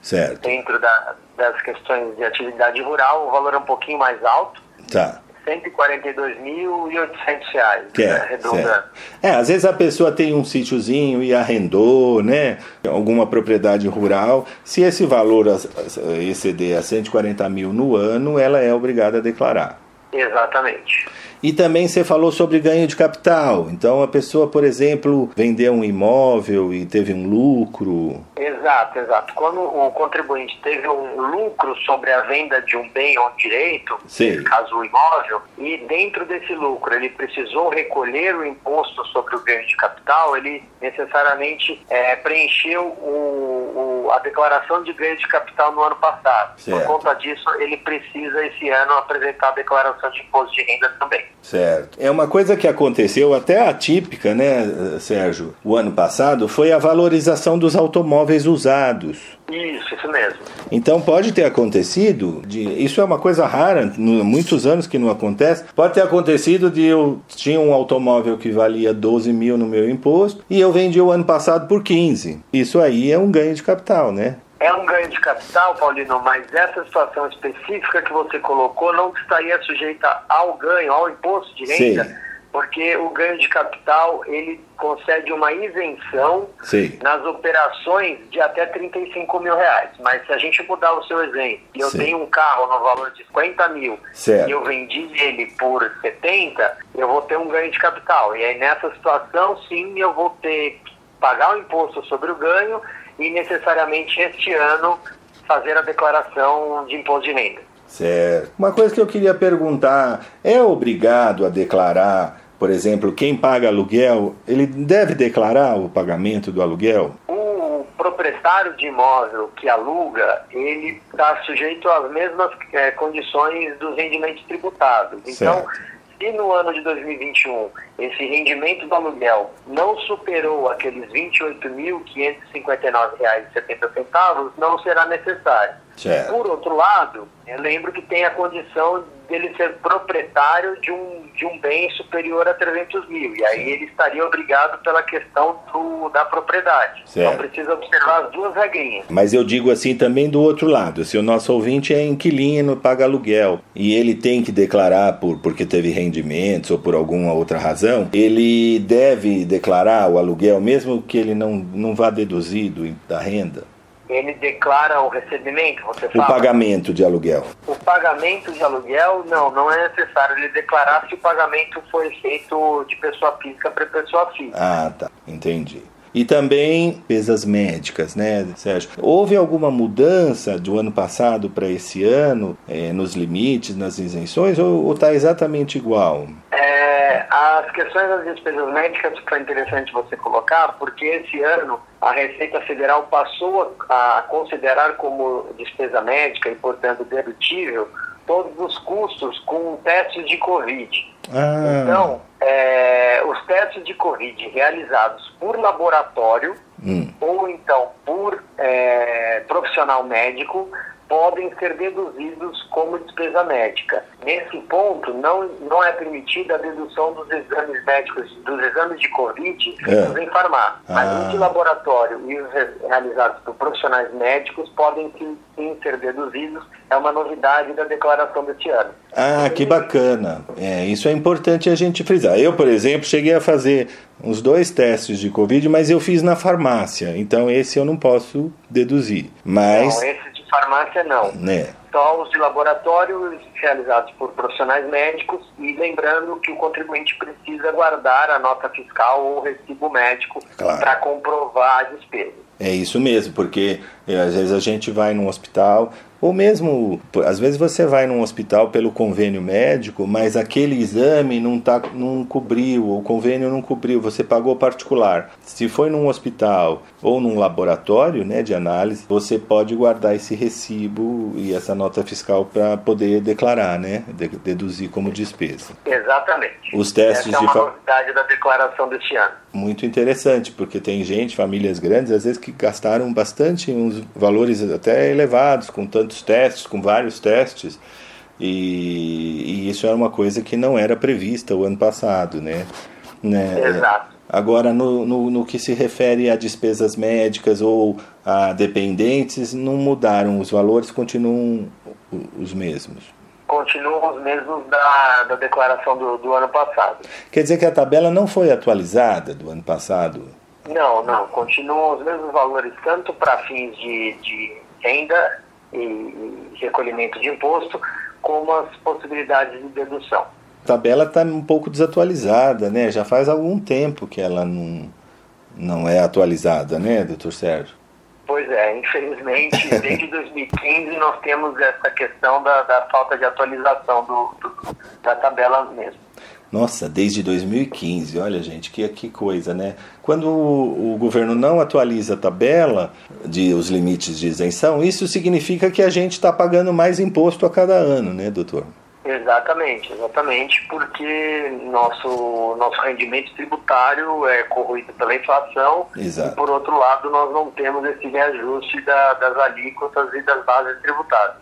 [SPEAKER 2] Certo.
[SPEAKER 5] dentro da- das questões de atividade rural, o valor é um pouquinho mais alto,
[SPEAKER 2] Tá.
[SPEAKER 5] 142.800 reais,
[SPEAKER 2] Que é,
[SPEAKER 5] né.
[SPEAKER 2] É, às vezes a pessoa tem um sítiozinho e arrendou, né? Alguma propriedade rural. Se esse valor exceder a 140 mil no ano, ela é obrigada a declarar.
[SPEAKER 5] Exatamente.
[SPEAKER 2] E também você falou sobre ganho de capital. Então a pessoa, por exemplo, vendeu um imóvel e teve um lucro.
[SPEAKER 5] Exato, exato. Quando o contribuinte teve um lucro sobre a venda de um bem ou um direito,
[SPEAKER 2] Sim.
[SPEAKER 5] caso o imóvel, e dentro desse lucro ele precisou recolher o imposto sobre o ganho de capital, ele necessariamente eh, preencheu o, o- a declaração de ganho de capital no ano passado.
[SPEAKER 2] Certo.
[SPEAKER 5] Por conta disso, ele precisa esse ano apresentar a declaração de imposto de renda também.
[SPEAKER 2] Certo. É uma coisa que aconteceu até atípica, né, Sérgio? O ano passado foi a valorização dos automóveis usados.
[SPEAKER 5] Isso, isso mesmo.
[SPEAKER 2] Então pode ter acontecido, de, isso é uma coisa rara, no, muitos anos que não acontece. Pode ter acontecido de eu tinha um automóvel que valia 12 mil no meu imposto e eu vendi o ano passado por 15. Isso aí é um ganho de capital, né?
[SPEAKER 5] É um ganho de capital, Paulino, mas essa situação específica que você colocou não estaria sujeita ao ganho, ao imposto de renda, Sim. porque o ganho de capital ele concede uma isenção Sim. nas operações de até 35 mil reais. Mas se a gente mudar o seu exemplo, e eu Sim. tenho um carro no valor de 50 mil certo. e eu vendi ele por 70, eu vou ter um ganho de capital. E aí nessa situação, sim, eu vou ter que pagar o imposto sobre o ganho e necessariamente este ano fazer a declaração de imposto de renda.
[SPEAKER 2] Certo. Uma coisa que eu queria perguntar: é obrigado a declarar, por exemplo, quem paga aluguel, ele deve declarar o pagamento do aluguel?
[SPEAKER 5] O proprietário de imóvel que aluga, ele está sujeito às mesmas é, condições dos rendimentos tributados. Então, certo se no ano de 2021 esse rendimento do aluguel não superou aqueles R$ 28.559,70, não será necessário. Certo. Por outro lado, eu lembro que tem a condição dele ser proprietário de um, de um bem superior a 300 mil. E aí ele estaria obrigado pela questão do, da propriedade. Então, certo. Então precisa observar as duas regrinhas.
[SPEAKER 2] Mas eu digo assim também do outro lado. Se o nosso ouvinte é inquilino, paga aluguel, e ele tem que declarar por, porque teve rendimentos ou por alguma outra razão, ele deve declarar o aluguel, mesmo que ele não, não vá deduzido da renda?
[SPEAKER 5] Ele declara o recebimento, você fala?
[SPEAKER 2] O pagamento de aluguel.
[SPEAKER 5] O pagamento de aluguel, não, não é necessário ele declarar se o pagamento foi feito de pessoa física para pessoa física.
[SPEAKER 2] Ah, tá, entendi. E também pesas médicas, né, Sérgio? Houve alguma mudança do ano passado para esse ano é, nos limites, nas isenções, ou está exatamente igual?
[SPEAKER 5] É, as questões das despesas médicas foi interessante você colocar, porque esse ano a Receita Federal passou a considerar como despesa médica e, portanto, dedutível todos os custos com testes de Covid. Ah. Então, é, os testes de Covid realizados por laboratório hum. ou então por é, profissional médico podem ser deduzidos como despesa médica. Nesse ponto, não, não é permitida a dedução dos exames médicos, dos exames de Covid é. em farmácia. Ah. Mas os de laboratório e os realizados por profissionais médicos podem sim, sim, ser deduzidos. É uma novidade da declaração deste ano.
[SPEAKER 2] Ah, que bacana. É, isso é importante a gente frisar. Eu, por exemplo, cheguei a fazer uns dois testes de Covid, mas eu fiz na farmácia. Então esse eu não posso deduzir. Mas...
[SPEAKER 5] Não, farmácia não.
[SPEAKER 2] Né?
[SPEAKER 5] Só os de laboratório realizados por profissionais médicos e lembrando que o contribuinte precisa guardar a nota fiscal ou recibo médico claro. para comprovar a despesa.
[SPEAKER 2] É isso mesmo, porque é, às vezes a gente vai num hospital, ou mesmo, às vezes você vai num hospital pelo convênio médico, mas aquele exame não, tá, não cobriu, o convênio não cobriu, você pagou particular. Se foi num hospital ou num laboratório né, de análise, você pode guardar esse recibo e essa nota fiscal para poder declarar, né, deduzir como despesa.
[SPEAKER 5] Exatamente.
[SPEAKER 2] Os testes
[SPEAKER 5] Essa é uma de novidade da declaração deste ano.
[SPEAKER 2] Muito interessante, porque tem gente, famílias grandes, às vezes que gastaram bastante uns valores até elevados, com tantos testes, com vários testes, e, e isso era uma coisa que não era prevista o ano passado, né?
[SPEAKER 5] né? Exato.
[SPEAKER 2] Agora, no, no, no, que se refere a despesas médicas ou a dependentes, não mudaram, os valores continuam os mesmos.
[SPEAKER 5] Continuam os mesmos da, da declaração do, do ano passado.
[SPEAKER 2] Quer dizer que a tabela não foi atualizada do ano passado?
[SPEAKER 5] Não, não. Continuam os mesmos valores, tanto para fins de, de renda e, e recolhimento de imposto, como as possibilidades de dedução.
[SPEAKER 2] A tabela está um pouco desatualizada, né? Já faz algum tempo que ela não, não é atualizada, né, doutor Sérgio?
[SPEAKER 5] Pois é, infelizmente, desde 2015 nós temos essa questão da, da falta de atualização do, do, da tabela mesmo.
[SPEAKER 2] Nossa, desde 2015, olha gente, que, que coisa, né? Quando o, o, governo não atualiza a tabela de os limites de isenção, isso significa que a gente está pagando mais imposto a cada ano, né, doutor?
[SPEAKER 3] Exatamente, exatamente, porque nosso, nosso rendimento tributário é corroído pela inflação
[SPEAKER 2] Exato.
[SPEAKER 3] e, por outro lado, nós não temos esse reajuste da, das alíquotas e das bases tributárias.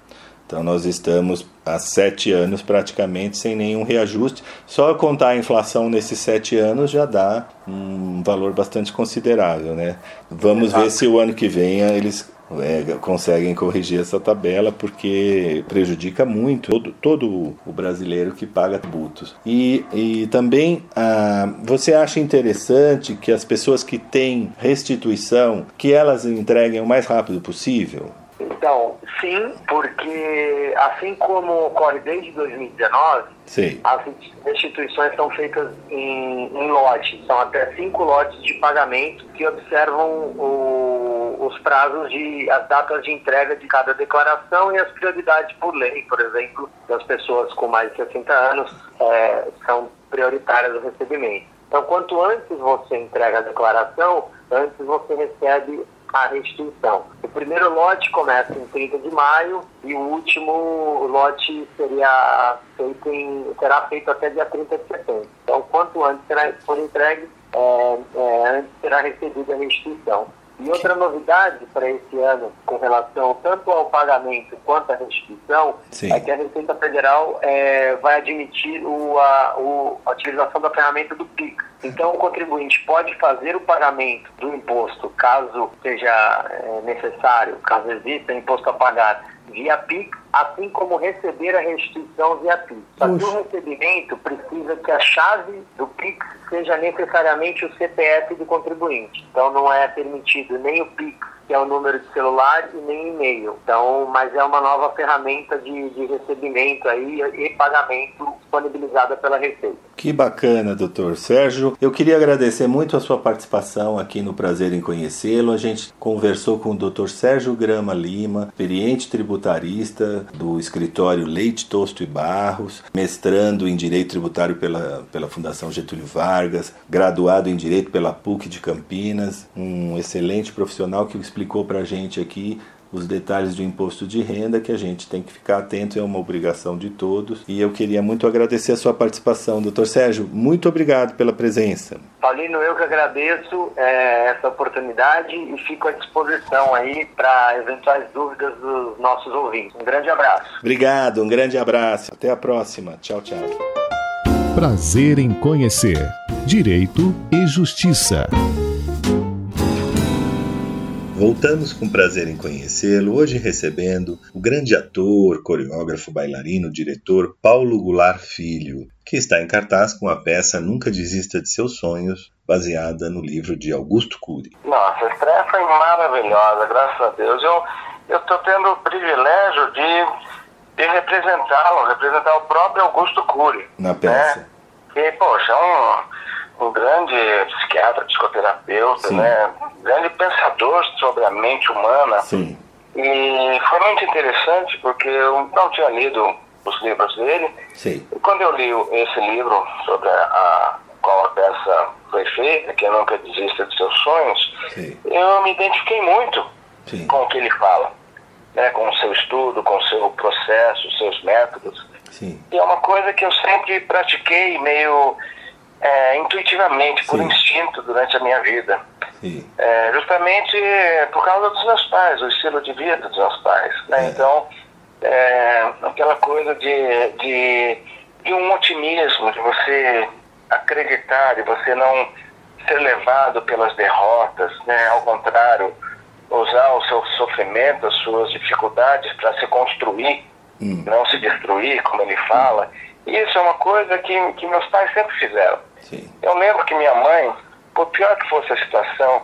[SPEAKER 2] Então nós estamos há sete anos praticamente sem nenhum reajuste. Só contar a inflação nesses sete anos já dá um valor bastante considerável, né? Vamos
[SPEAKER 3] Exato.
[SPEAKER 2] ver se o ano que vem eles é, conseguem corrigir essa tabela, porque prejudica muito todo, todo o brasileiro que paga tributos. E, e também ah, você acha interessante que as pessoas que têm restituição, que elas entreguem o mais rápido possível?
[SPEAKER 3] Então, sim, porque assim como ocorre desde 2019,
[SPEAKER 2] Sei.
[SPEAKER 3] as restituições são feitas em, em lotes, são até cinco lotes de pagamento que observam o- os prazos de as datas de entrega de cada declaração e as prioridades por lei, por exemplo, das pessoas com mais de 60 anos é, são prioritárias o recebimento. Então, quanto antes você entrega a declaração, antes você recebe a restituição. O primeiro lote começa em 30 de maio e o último lote seria feito em, será feito até dia 30 de setembro. Então, quanto antes for entregue, é, é, antes será recebida a restituição. E outra novidade para esse ano, com relação tanto ao pagamento quanto à restituição,
[SPEAKER 2] Sim.
[SPEAKER 3] é que a Receita Federal é, vai admitir o, a, o- a utilização da ferramenta do PIX. Então, o contribuinte pode fazer o pagamento do imposto, caso seja é, necessário, caso exista imposto a pagar, via PIX, assim como receber a restituição via PIX. Só que o recebimento precisa que a chave do PIX seja necessariamente o CPF do contribuinte. Então, não é permitido nem o PIX, que é o número de celular, e nem e-mail. Então, mas é uma nova ferramenta de, de recebimento aí e pagamento disponibilizada pela Receita.
[SPEAKER 2] Que bacana, doutor Sérgio. Eu queria agradecer muito a sua participação aqui no Prazer em Conhecê-lo. A gente conversou com o doutor Sérgio Grama Lima, experiente tributarista do escritório Leite, Tosto e Barros, mestrando em Direito Tributário pela, pela Fundação Getúlio Vargas, graduado em Direito pela PUC de Campinas, um excelente profissional que explicou para a gente aqui os detalhes do imposto de renda que a gente tem que ficar atento, é uma obrigação de todos. E eu queria muito agradecer a sua participação, doutor Sérgio. Muito obrigado pela presença.
[SPEAKER 3] Paulino, eu que agradeço é, essa oportunidade e fico à disposição aí para eventuais dúvidas dos nossos ouvintes. Um grande abraço.
[SPEAKER 2] Obrigado, um grande abraço. Até a próxima. Tchau, tchau.
[SPEAKER 1] Prazer em conhecer Direito e Justiça.
[SPEAKER 2] Voltamos com prazer em conhecê-lo, hoje recebendo o grande ator, coreógrafo, bailarino, diretor Paulo Goulart Filho, que está em cartaz com a peça Nunca Desista de Seus Sonhos, baseada no livro de Augusto Cury.
[SPEAKER 3] Nossa, a estreia foi maravilhosa, graças a Deus. Eu estou tendo o privilégio de, de representá-lo, representar o próprio Augusto Cury.
[SPEAKER 2] Na peça.
[SPEAKER 3] Né? Que, poxa, é um, um grande psiquiatra, psicoterapeuta,
[SPEAKER 2] Sim.
[SPEAKER 3] né? grande pensador sobre a mente humana.
[SPEAKER 2] Sim,
[SPEAKER 3] E foi muito interessante porque eu não tinha lido os livros dele.
[SPEAKER 2] sim,
[SPEAKER 3] E quando eu li esse livro sobre a, qual a peça foi feita, que é Nunca Desista de Seus Sonhos,
[SPEAKER 2] sim,
[SPEAKER 3] eu me identifiquei muito
[SPEAKER 2] sim,
[SPEAKER 3] com o que ele fala, né? com o seu estudo, com o seu processo, os seus métodos.
[SPEAKER 2] sim,
[SPEAKER 3] E é uma coisa que eu sempre pratiquei meio é, intuitivamente, por
[SPEAKER 2] Sim.
[SPEAKER 3] instinto, durante a minha vida. É, justamente por causa dos meus pais, o estilo de vida dos meus pais. Né?
[SPEAKER 2] É.
[SPEAKER 3] Então, é, aquela coisa de, de, de um otimismo, de você acreditar, de você não ser levado pelas derrotas, né? ao contrário, usar o seu sofrimento, as suas dificuldades para se construir,
[SPEAKER 2] Hum.
[SPEAKER 3] não se destruir, como ele fala. E isso é uma coisa que, que meus pais sempre fizeram.
[SPEAKER 2] sim,
[SPEAKER 3] Eu lembro que minha mãe, por pior que fosse a situação,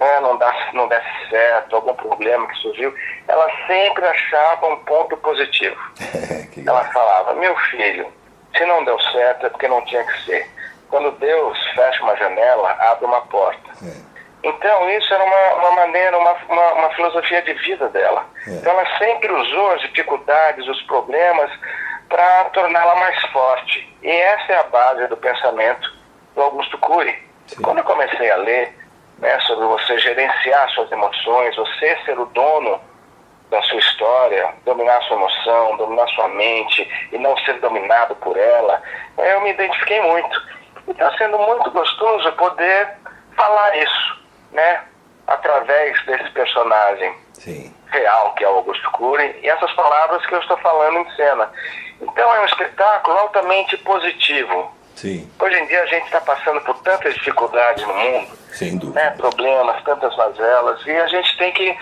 [SPEAKER 3] né, não, desse, não desse certo, algum problema que surgiu, ela sempre achava um ponto positivo. Ela falava, meu filho, se não deu certo é porque não tinha que ser. Quando Deus fecha uma janela, abre uma porta.
[SPEAKER 2] É.
[SPEAKER 3] Então, isso era uma, uma maneira, uma, uma, uma filosofia de vida dela.
[SPEAKER 2] É.
[SPEAKER 3] Então, ela sempre usou as dificuldades, os problemas, para torná-la mais forte. E essa é a base do pensamento do Augusto Cury.
[SPEAKER 2] Sim.
[SPEAKER 3] Quando eu comecei a ler né, sobre você gerenciar suas emoções, você ser o dono da sua história, dominar sua emoção, dominar sua mente e não ser dominado por ela. Eu me identifiquei muito. E está sendo muito gostoso poder falar isso, né? Através desse personagem
[SPEAKER 2] Sim.
[SPEAKER 3] real que é o Augusto Cury e essas palavras que eu estou falando em cena. Então é um espetáculo altamente positivo.
[SPEAKER 2] Sim,
[SPEAKER 3] Hoje em dia a gente está passando por tantas dificuldades no mundo,
[SPEAKER 2] sem dúvida.
[SPEAKER 3] né, problemas, tantas mazelas, e a gente tem que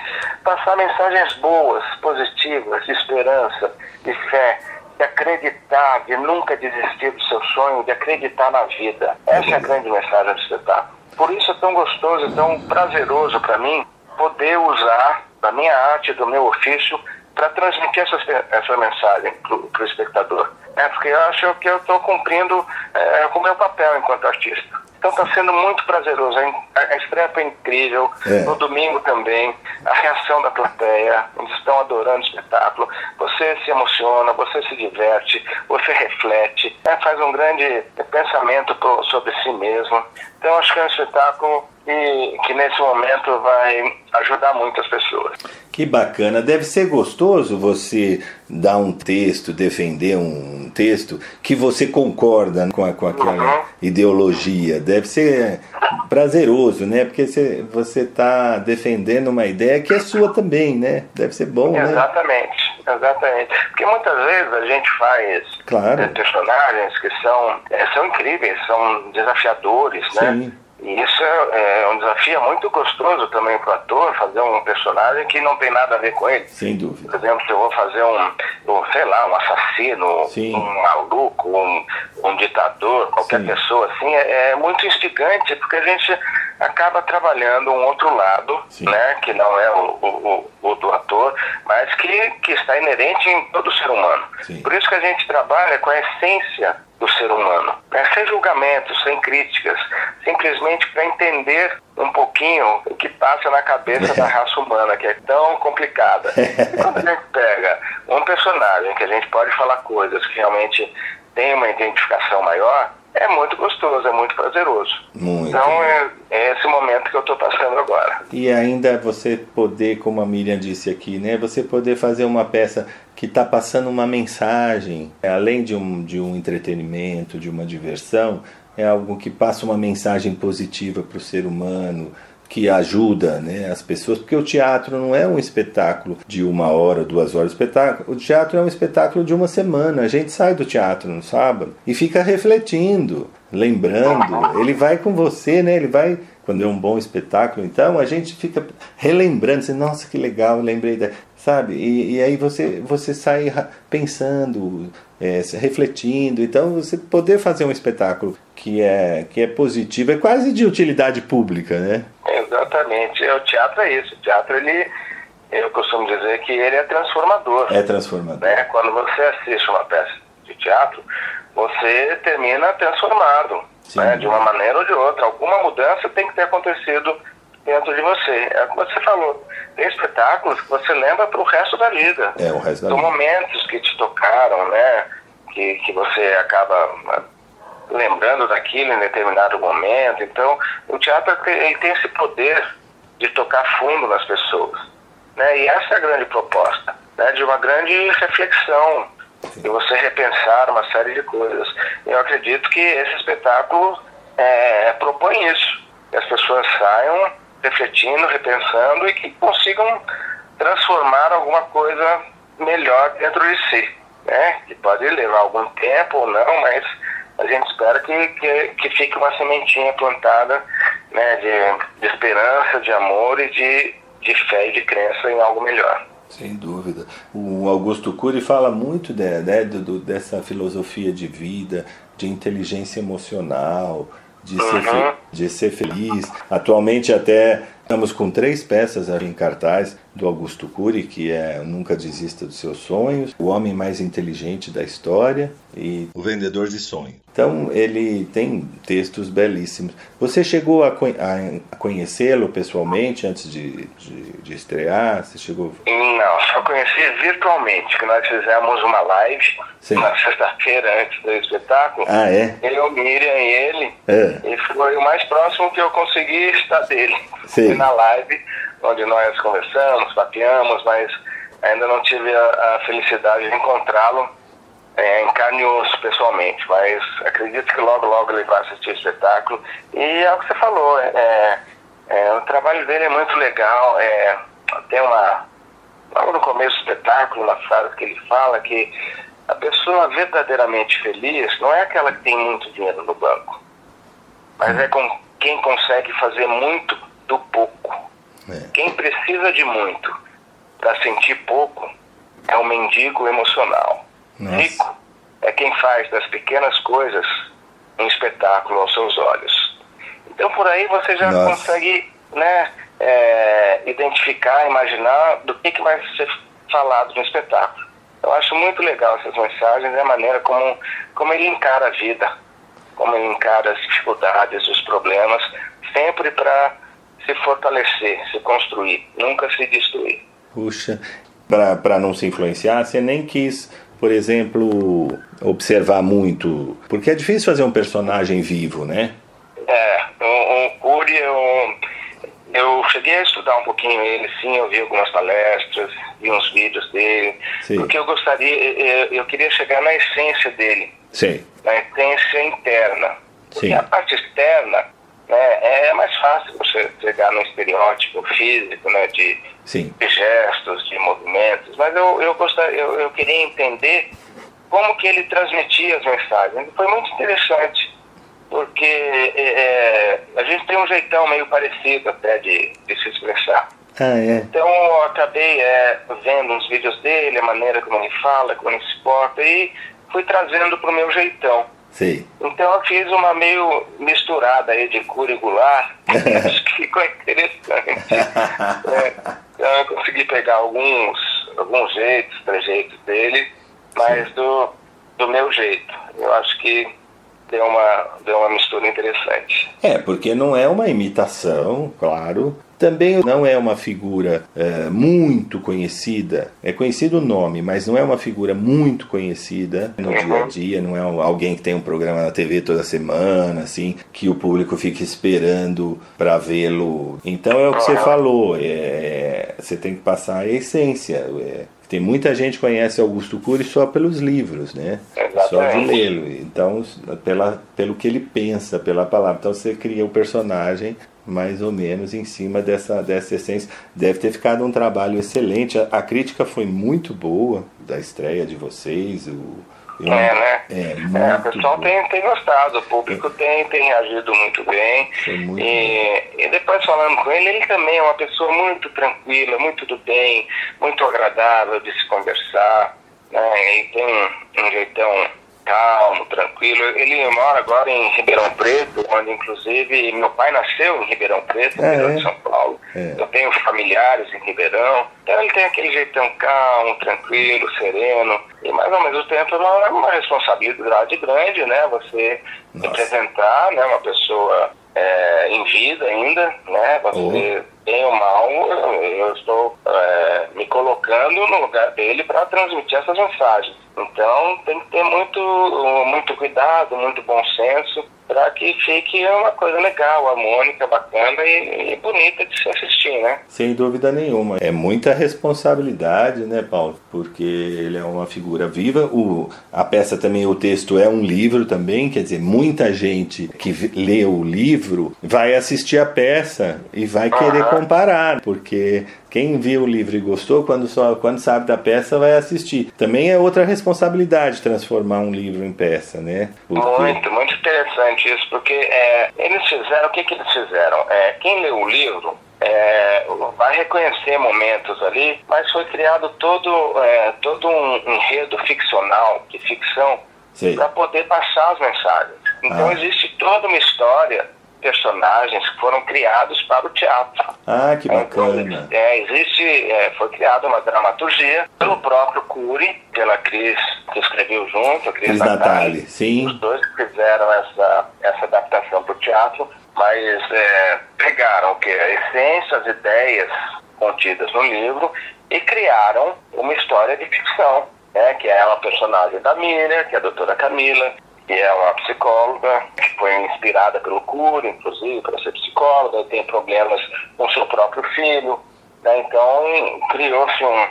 [SPEAKER 3] passar mensagens boas, positivas, de esperança, de fé, de acreditar, de nunca desistir do seu sonho, de acreditar na vida. Essa é a grande mensagem do espetáculo. Por isso é tão gostoso e tão prazeroso para mim poder usar da minha arte, do meu ofício, para transmitir essa, essa mensagem para o espectador. É, porque eu acho que eu estou cumprindo é, com o meu papel enquanto artista. Então está sendo muito prazeroso. A, a estreia foi incrível.
[SPEAKER 2] É.
[SPEAKER 3] No domingo também, a reação da plateia, eles estão adorando o espetáculo. Você se emociona, você se diverte, você reflete, né, faz um grande pensamento pro, sobre si mesmo. Então acho que é um espetáculo que, que nesse momento vai ajudar muitas pessoas.
[SPEAKER 2] Que bacana. Deve ser gostoso você dar um texto, defender um texto que você concorda com, a- com aquela
[SPEAKER 3] Uhum.
[SPEAKER 2] ideologia. Deve ser prazeroso, né? Porque você, você tá defendendo uma ideia que é sua também, né? Deve ser bom, né?
[SPEAKER 3] Exatamente, exatamente. Porque muitas vezes a gente faz
[SPEAKER 2] Claro.
[SPEAKER 3] eh, personagens que são, eh, são incríveis, são desafiadores, né? E isso é, é um desafio muito gostoso também para o ator, fazer um personagem que não tem nada a ver com ele.
[SPEAKER 2] Sem dúvida.
[SPEAKER 3] Por exemplo, se eu vou fazer um, um, sei lá, um assassino,
[SPEAKER 2] Sim.
[SPEAKER 3] um maluco, um, um ditador, qualquer
[SPEAKER 2] Sim.
[SPEAKER 3] pessoa assim, é, é muito instigante, porque a gente acaba trabalhando um outro lado,
[SPEAKER 2] Sim.
[SPEAKER 3] né, que não é o, o, o- do ator, mas que, que está inerente em todo ser humano. Por isso que a gente trabalha com a essência do ser humano, né? sem julgamentos, sem críticas, simplesmente para entender um pouquinho o que passa na cabeça da raça humana, que é tão complicada. E quando a gente pega um personagem que a gente pode falar coisas que realmente tem uma identificação maior, é muito gostoso, é muito prazeroso.
[SPEAKER 2] Muito.
[SPEAKER 3] Então é, é esse momento que eu estou passando agora.
[SPEAKER 2] E ainda você poder, como a Miriam disse aqui, né? Você poder fazer uma peça que está passando uma mensagem, é, além de um, de um entretenimento, de uma diversão, é algo que passa uma mensagem positiva para o ser humano, que ajuda né, as pessoas, porque o teatro não é um espetáculo de uma hora, duas horas. O, espetáculo, o teatro é um espetáculo de uma semana. A gente sai do teatro no sábado e fica refletindo, lembrando. Ele vai com você, né? Ele vai quando é um bom espetáculo, então a gente fica relembrando, assim, nossa, que legal, lembrei da. Sabe? E, e aí você, você sai pensando, é, refletindo. Então você poder fazer um espetáculo que é, que é positivo, é quase de utilidade pública, né?
[SPEAKER 3] Exatamente. É, O teatro é isso. O teatro, ele, eu costumo dizer que ele é transformador.
[SPEAKER 2] É transformador.
[SPEAKER 3] né? Quando você assiste uma peça de teatro, você termina transformado, né? de uma maneira ou de outra. Alguma mudança tem que ter acontecido dentro de você. É como você falou. Espetáculos que você lembra para o resto da vida.
[SPEAKER 2] É, o resto da
[SPEAKER 3] São
[SPEAKER 2] vida.
[SPEAKER 3] momentos que te tocaram, né? Que, que você acaba ah, lembrando daquilo em determinado momento. Então, o teatro tem- ele tem esse poder de tocar fundo nas pessoas. Né? E essa é a grande proposta, né? de uma grande reflexão, de você repensar uma série de coisas. Eu acredito que esse espetáculo é, propõe isso, que as pessoas saiam refletindo, repensando e que consigam transformar alguma coisa melhor dentro de si. Né? Que pode levar algum tempo ou não, mas a gente espera que, que, que fique uma sementinha plantada né, de, de esperança, de amor e de, de fé e de crença em algo melhor.
[SPEAKER 2] Sem dúvida. O Augusto Cury fala muito de, né, do, dessa filosofia de vida, de inteligência emocional, de, ser,
[SPEAKER 3] Uhum.
[SPEAKER 2] de ser feliz. Atualmente até estamos com três peças em cartaz do Augusto Cury, que é Nunca Desista dos Seus Sonhos, O Homem Mais Inteligente da História e O Vendedor de Sonhos. Então ele tem textos belíssimos. Você chegou a, a- conhecê-lo pessoalmente antes de, de, de estrear? Você chegou
[SPEAKER 3] Não, só conheci virtualmente, que nós fizemos uma live
[SPEAKER 2] Sim.
[SPEAKER 3] na sexta-feira antes do espetáculo.
[SPEAKER 2] Ah, é?
[SPEAKER 3] Eu, Miriam e ele,
[SPEAKER 2] É.
[SPEAKER 3] e foi o mais próximo que eu consegui estar dele.
[SPEAKER 2] Sim.
[SPEAKER 3] Na live, onde nós conversamos, papeamos, mas ainda não tive a, a felicidade de encontrá-lo é, em carne e osso pessoalmente, mas acredito que logo, logo ele vai assistir o espetáculo. E é o que você falou, é, é, é o trabalho dele é muito legal, é, tem uma, logo no começo do espetáculo, uma frase que ele fala que a pessoa verdadeiramente feliz não é aquela que tem muito dinheiro no banco, mas é com quem consegue fazer muito do pouco. É. Quem precisa de muito para sentir pouco é o mendigo emocional. Nossa. Rico é quem faz das pequenas coisas um espetáculo aos seus olhos. Então por aí você já Nossa. consegue né, é, identificar, imaginar do que, que vai ser falado no espetáculo. Eu acho muito legal essas mensagens e a maneira como, como ele encara a vida, como ele encara as dificuldades, os problemas, sempre para se fortalecer, se construir, nunca se destruir.
[SPEAKER 2] Puxa, para não se influenciar, você nem quis por exemplo, observar muito. Porque é difícil fazer um personagem vivo, né?
[SPEAKER 3] É, o, o Cury, eu, eu cheguei a estudar um pouquinho ele, sim, eu vi algumas palestras, vi uns vídeos dele, sim. porque eu gostaria, eu, eu, queria chegar na essência dele,
[SPEAKER 2] sim.
[SPEAKER 3] na essência interna. Porque sim. a parte externa né, é mais fácil você chegar no estereótipo físico, né, de de gestos, de movimentos, mas eu, eu, gostaria, eu, eu queria entender como que ele transmitia as mensagens. Foi muito interessante, porque é, é, a gente tem um jeitão meio parecido até de, de se expressar.
[SPEAKER 2] Ah, é.
[SPEAKER 3] Então eu acabei é, vendo uns vídeos dele, a maneira como ele fala, como ele se porta, e fui trazendo para o meu jeitão.
[SPEAKER 2] Sim.
[SPEAKER 3] Então eu fiz uma meio misturada aí de cura e gular, acho que ficou interessante. é, então eu consegui pegar alguns, alguns jeitos, trejeitos dele, mas do, do meu jeito. Eu acho que deu uma, deu uma mistura interessante.
[SPEAKER 2] É, porque não é uma imitação, claro, também não é uma figura é, muito conhecida, é conhecido o nome, mas não é uma figura muito conhecida no dia a dia, não é alguém que tem um programa na TV toda semana, assim, que o público fica esperando para vê-lo. Então é o que você falou, é, você tem que passar a essência. É, tem muita gente que conhece Augusto Cury só pelos livros, né?
[SPEAKER 3] Exatamente.
[SPEAKER 2] Só de lê-lo. Então, pela, pelo que ele pensa, pela palavra. Então você cria o personagem mais ou menos em cima dessa, dessa essência. Deve ter ficado um trabalho excelente. A, a crítica foi muito boa da estreia de vocês. O,
[SPEAKER 3] eu, é, né? É, é, o pessoal tem, tem gostado, o público é. tem, tem reagido muito bem.
[SPEAKER 2] Muito
[SPEAKER 3] e, e, depois falando com ele, ele também é uma pessoa muito tranquila, muito do bem, muito agradável de se conversar. Né? Ele tem um, um jeitão calmo, tranquilo. Ele mora agora em Ribeirão Preto, onde inclusive meu pai nasceu em Ribeirão Preto, é, Ribeirão de São Paulo.
[SPEAKER 2] É.
[SPEAKER 3] Eu tenho familiares em Ribeirão. Então ele tem aquele jeitão calmo, tranquilo, sereno. E mas ao mesmo tempo é uma responsabilidade grande, né? Você Nossa. representar né, uma pessoa é, em vida ainda, né? Você oh. Bem ou mal, eu estou é, me colocando no lugar dele para transmitir essas mensagens. Então tem que ter muito, muito cuidado, muito bom senso para que fique uma coisa legal, harmônica, bacana e, e, bonita de se assistir, né?
[SPEAKER 2] Sem dúvida nenhuma. É muita responsabilidade, né, Paulo? Porque ele é uma figura viva. O, a peça também, o texto é um livro também, quer dizer, muita gente que lê o livro vai assistir a peça e vai querer comparar, porque quem viu o livro e gostou, quando, só, quando sabe da peça, vai assistir. Também é outra responsabilidade transformar um livro em peça, né?
[SPEAKER 3] Porque... Muito, muito interessante isso, porque é, eles fizeram, o que, que eles fizeram? É, quem leu o livro é, vai reconhecer momentos ali, mas foi criado todo, é, todo um enredo ficcional, de ficção, para poder passar as mensagens. Então ah. existe toda uma história personagens que foram criados para o teatro.
[SPEAKER 2] Ah, que bacana. Então,
[SPEAKER 3] é, existe, é, foi criada uma dramaturgia pelo próprio Cury, pela Cris, que escreveu junto, a Cris,
[SPEAKER 2] Cris Natali. Sim.
[SPEAKER 3] Os dois fizeram essa, essa adaptação para o teatro, mas é, pegaram o que? A essência, as ideias contidas no livro e criaram uma história de ficção, né, que é uma personagem da Miriam, que é a doutora Camila, que é uma psicóloga, que foi inspirada pelo Cury, inclusive, para ser psicóloga, tem problemas com seu próprio filho. Né? Então, criou-se um,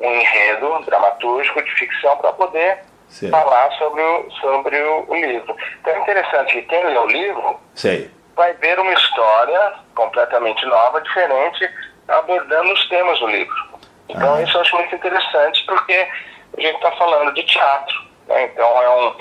[SPEAKER 3] um enredo dramatúrgico de ficção para poder Sei. falar sobre, o, sobre o, o, livro. Então é interessante que quem lê o livro
[SPEAKER 2] Sei.
[SPEAKER 3] vai ver uma história completamente nova, diferente, abordando os temas do livro. Então ah. isso eu acho muito interessante porque a gente está falando de teatro. Né? Então é um,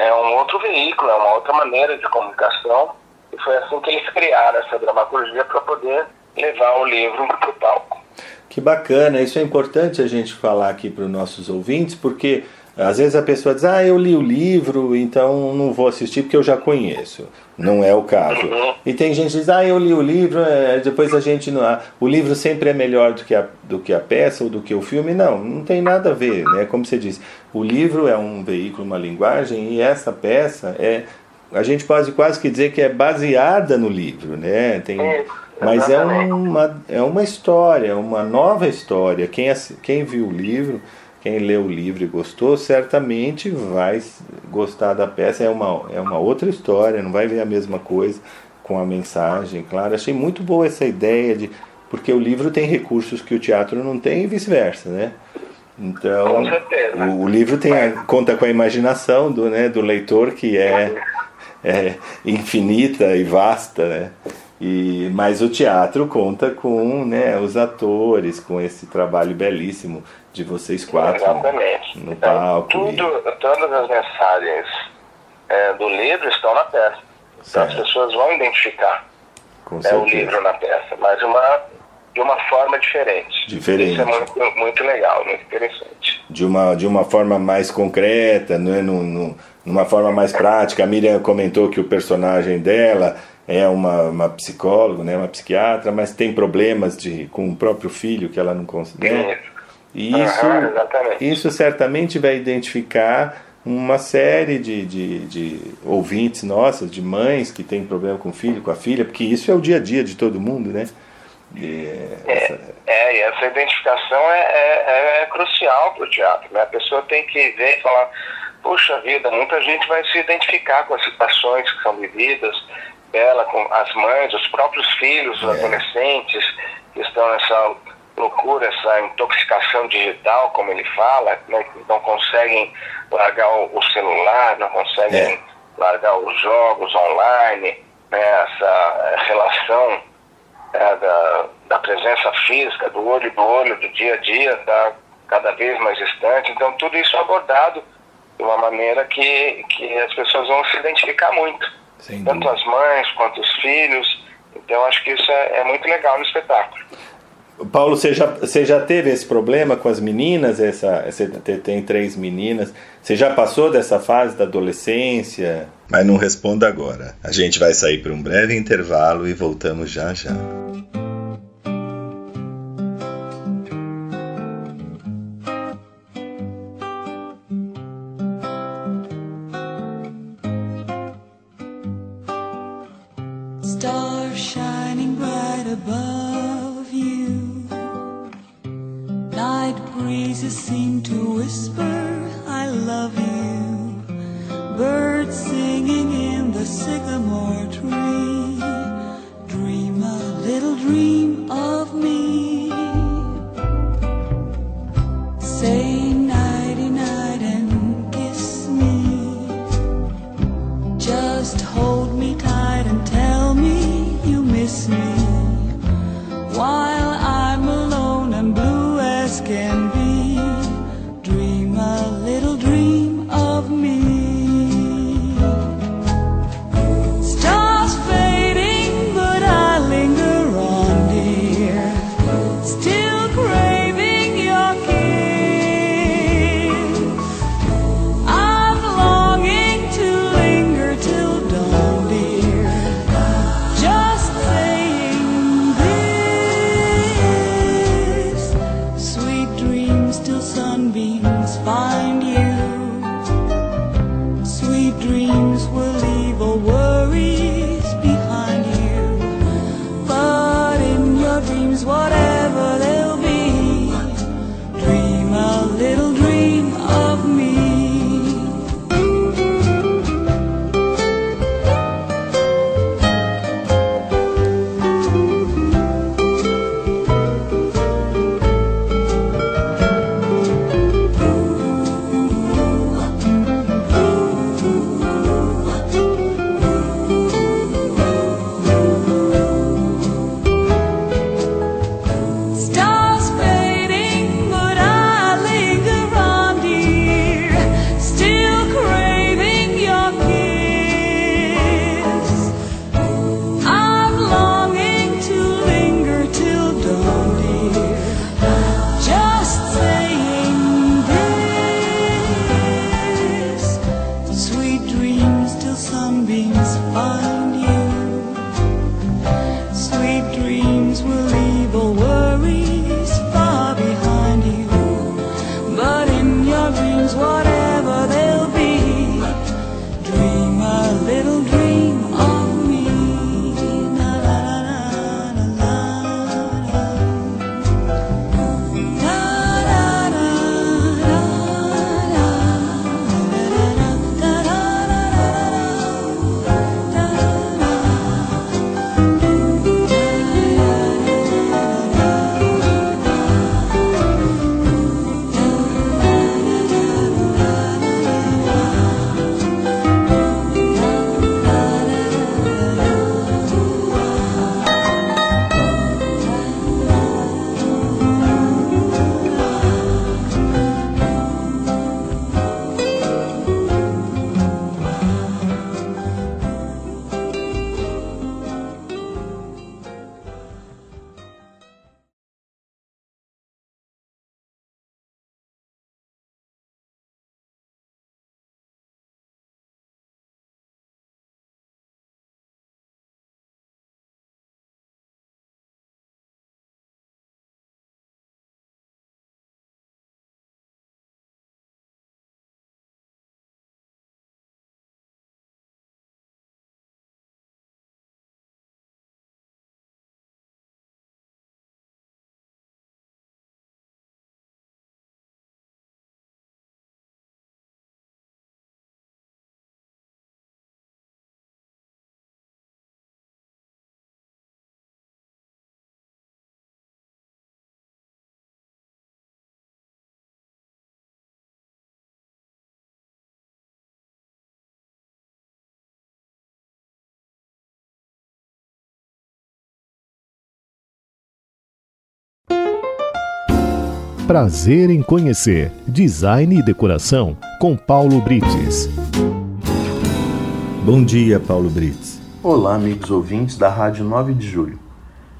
[SPEAKER 3] é um outro veículo, é uma outra maneira de comunicação. E foi assim que eles criaram essa dramaturgia para poder levar o livro para o palco.
[SPEAKER 2] Que bacana, isso é importante a gente falar aqui para os nossos ouvintes, porque às vezes a pessoa diz, ah, eu li o livro, então não vou assistir porque eu já conheço. Não é o caso. Uhum. E tem gente que diz, ah, eu li o livro, é, depois a gente não. Ah, o livro sempre é melhor do que, a, do que a peça ou do que o filme. Não, não tem nada a ver, né? Como você disse, o livro é um veículo, uma linguagem, e essa peça é. A gente pode quase que dizer que é baseada no livro, né? Tem, mas é uma, é uma história, uma nova história. Quem, quem viu o livro quem leu o livro e gostou, certamente vai gostar da peça. É uma, é uma outra história, não vai ver a mesma coisa com a mensagem, claro. Achei muito boa essa ideia de. Porque o livro tem recursos que o teatro não tem e vice-versa, né? Então, o, o, livro tem a, conta com a imaginação do, né, do leitor, que é, é infinita e vasta, né? E, mas o teatro conta com né, os atores, com esse trabalho belíssimo de vocês quatro
[SPEAKER 3] Exatamente.
[SPEAKER 2] no então, palco.
[SPEAKER 3] Tudo, e... Todas as mensagens é, do livro estão na peça. Então as pessoas vão identificar é, o livro na peça, mas uma, de uma forma diferente.
[SPEAKER 2] Diferente.
[SPEAKER 3] Isso é muito, muito legal, muito interessante.
[SPEAKER 2] De uma, de uma forma mais concreta, não é? No, no, numa forma mais prática. A Miriam comentou que o personagem dela é uma, uma psicóloga, né, uma psiquiatra, mas tem problemas de, com o próprio filho que ela não consegue. Né? E isso, uhum, isso certamente vai identificar uma série de, de, de, ouvintes nossas, de mães que têm problema com o filho, com a filha, porque isso é o dia a dia de todo mundo, né?
[SPEAKER 3] E essa... É, é, e essa identificação é, é, é crucial para o teatro, né? A pessoa tem que ver e falar, puxa vida, muita gente vai se identificar com as situações que são vividas, ela, com as mães, os próprios filhos, os é. adolescentes que estão nessa loucura, essa intoxicação digital, como ele fala, né, não conseguem largar o, celular, não conseguem é. largar os jogos online, né, essa relação é, da, da presença física, do olho do olho, do dia a dia, está cada vez mais distante. Então, tudo isso é abordado de uma maneira que, que as pessoas vão se identificar muito. Tanto as mães quanto os filhos. Então, acho que isso é, é muito legal no espetáculo.
[SPEAKER 2] Paulo, você já, você já teve esse problema com as meninas? Essa, você tem três meninas. Você já passou dessa fase da adolescência? Mas não responda agora. A gente vai sair para um breve intervalo e voltamos já já.
[SPEAKER 6] Breezes
[SPEAKER 4] seem to whisper, I love you. Birds singing in the sycamore tree. Dream a little dream of me.
[SPEAKER 1] Prazer em conhecer Design e Decoração com Paulo Brites.
[SPEAKER 2] Bom dia, Paulo Brites.
[SPEAKER 6] Olá, amigos ouvintes da Rádio 9 de Julho.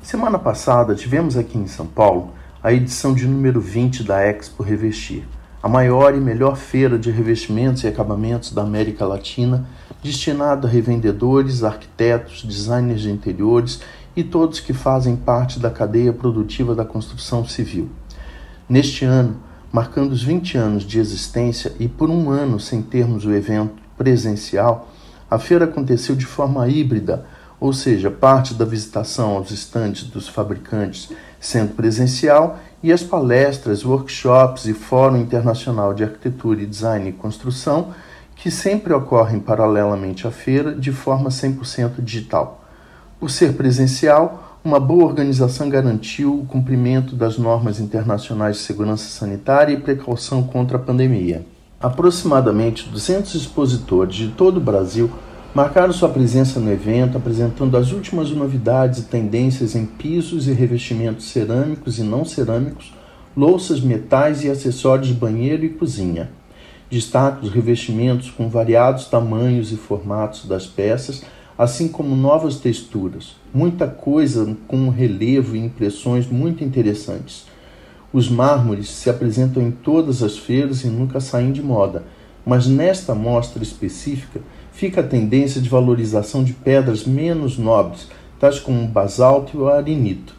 [SPEAKER 6] Semana passada tivemos aqui em São Paulo a edição de número 20 da Expo Revestir, a maior e melhor feira de revestimentos e acabamentos da América Latina, destinada a revendedores, arquitetos, designers de interiores e todos que fazem parte da cadeia produtiva da construção civil. Neste ano, marcando os 20 anos de existência e por um ano sem termos o evento presencial, a feira aconteceu de forma híbrida, ou seja, parte da visitação aos estandes dos fabricantes sendo presencial e as palestras, workshops e Fórum Internacional de Arquitetura e Design e Construção, que sempre ocorrem paralelamente à feira de forma 100% digital. Por ser presencial, uma boa organização garantiu o cumprimento das normas internacionais de segurança sanitária e precaução contra a pandemia. Aproximadamente 200 expositores de todo o Brasil marcaram sua presença no evento, apresentando as últimas novidades e tendências em pisos e revestimentos cerâmicos e não cerâmicos, louças, metais e acessórios de banheiro e cozinha. Destaque os revestimentos com variados tamanhos e formatos das peças assim como novas texturas, muita coisa com relevo e impressões muito interessantes. Os mármores se apresentam em todas as feiras e nunca saem de moda, mas nesta mostra específica fica a tendência de valorização de pedras menos nobres, tais como o basalto e o arenito.